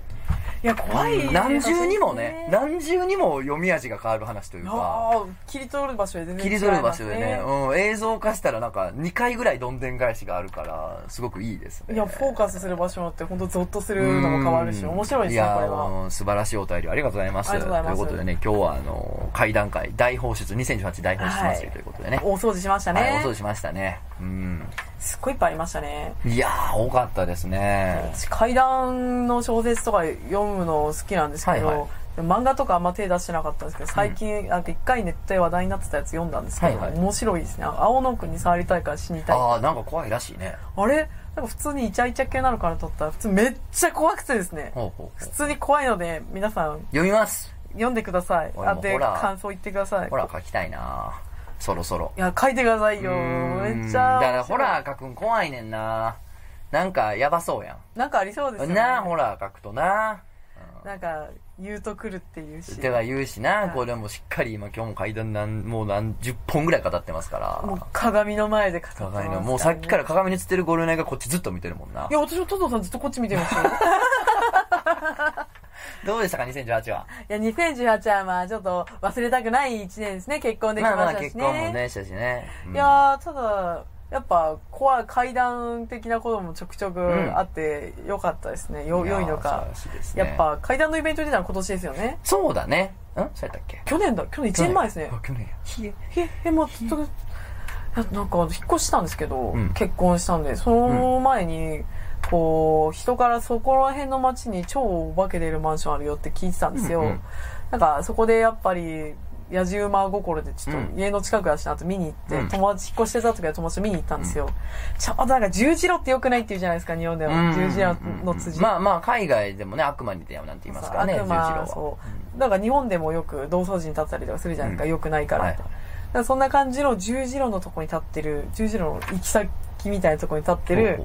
いや、怖い。何重にもね、何重にも読み味が変わる話というか、切り取る場所で全然違います切り取る場所でね、うん、映像化したらなんか2回ぐらいどんでん返しがあるから、すごくいいですね。いや、フォーカスする場所によって本当ゾッとするのも変わるし、うん面白いですね、やこれは。うん素晴らしいお便りありがとうございます。ということでね、今日はあの、会談会、大放出、2018大放出祭りということでね。大掃除しましたはい、ねお掃。除しましたね。うん。すっごいいっぱいありましたね。いやー、多かったですね。私怪談の小説とか読むの好きなんですけど、はいはい。漫画とかあんま手出してなかったんですけど最近、なんか一回ネットで話題になってたやつ読んだんですけど、はいはい。面白いですね。青野くんに触りたいから死にたい。あー、なんか怖いらしいね。あれ？なんか普通にイチャイチャ系なのかなと思ったら普通めっちゃ怖くてですね。普通に怖いので皆さん読みます。読んでください。俺あで感想言ってください。ホラー書きたいなそろそろ。いや書いてくださいよ。うん。めっちゃだからホラー書くん怖いねんな。なんかやばそうやなんかありそうですよね。ん。なホラー書くとな。なんか言うと来るっていうし。てか言うしな、い。これもしっかり今今日も階段なん、もう何十本ぐらい語ってますから。もう鏡の前で語ってます。鏡の、もうさっきから鏡に映ってるゴルネがこっちずっと見てるもんな。いや私もトトさんずっとこっち見てますよ どうでしたか、2018は？いや、2018はまあちょっと忘れたくない1年ですね。結婚できまあまあましたしね。結婚もね、したしね。うんいやー、ただ、やっぱ怖い階段的なこともちょくちょくあってよかったですね。よ、いやー良いのかねやっぱ階段のイベント出たの今年ですよね。そうだね。ん？そうやったっけ？去年だ。去年1年前ですね。あ去年や。え、え、もうずっと、なんか引っ越したんですけど、うん結婚したんで、その前に、こう、人からそこら辺の街に超お化け出るマンションあるよって聞いてたんですよ。うんうんなんかそこでやっぱり、野じ馬心でちょっうんと家の近くだしなと見に行って、うん友達引っ越してた時は友達と見に行ったんですよ。ちょうどなんか十字路って良くないって言うじゃないですか、日本では。十字路の辻。まあまあ、海外でもね、悪魔に出会うなんて言いますからね、十字路悪魔は。そう。だから日本でもよく同窓時に立ったりとかするじゃないですか、うん良くないから。はいだからそんな感じの十字路のとこに立ってる、十字路の行き先みたいなとこに立ってる、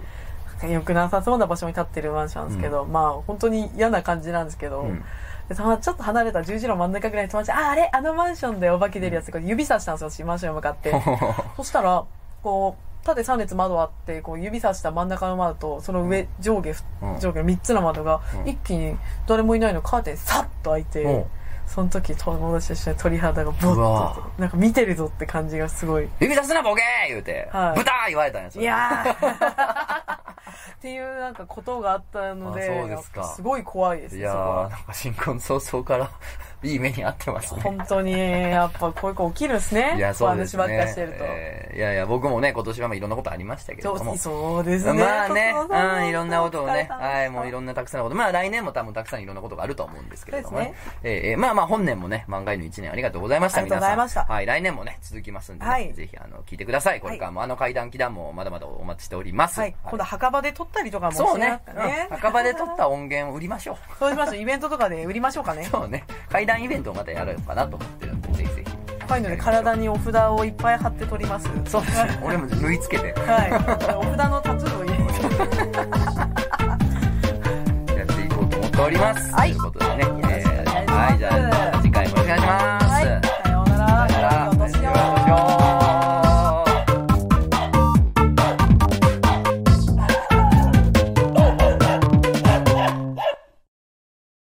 よくなさそうな場所に立ってるマンションなんですけど、まあ本当に嫌な感じなんですけど、うん。ちょっと離れた十字路真ん中ぐらいに友達ああれ？あのマンションでお化け出るやつこう指さしたんですよ私マンションに向かって。そしたらこう縦3列窓あってこう指さした真ん中の窓とその上上下うん。上下の3つの窓がうん。一気に誰もいないのカーテンサッと開いて、うんその時友達と一緒に鳥肌がボッうわとなんか見てるぞって感じがすごい指出すなボケー言うて、はい。豚言われたんやそれいやー。っていうなんかことがあったのであそうですか。やっぱすごい怖いですいやねそこは。ー、なんか新婚早々からいい目に遭ってますね。本当にやっぱこういう子起きるんですねいや、そうですね。っかしてると、えーいやいや、僕もね、今年はまあいろんなことありましたけれども。そうですねまあね、そうん、いろんなことをね、はい、もういろんなたくさんのこと。まあ来年も多分たくさんいろんなことがあると思うんですけれどもね。えーえーまあまあ本年もね、漫画の1年ありがとうございました、ありがとう皆さん。ございましたはい、来年もね、続きますんでね、はいぜひあの、聞いてください。これからもあの階段気談もまだまだお待ちしております。はい、今度墓場で撮ったりとかもそうねうん墓場で撮った音源を売りましょう。そうしましょうイベントとかで売りましょうかね そうね、階談イベントをまたやろうかなと思ってるんでぜひぜひ。高いので体にお札をいっぱい貼って取ります？そうですね。俺も縫い付けて。はい。お札のタトゥーを入やっていこうと思っております。はい。ということでね、はい。じゃあ次回もお願いします。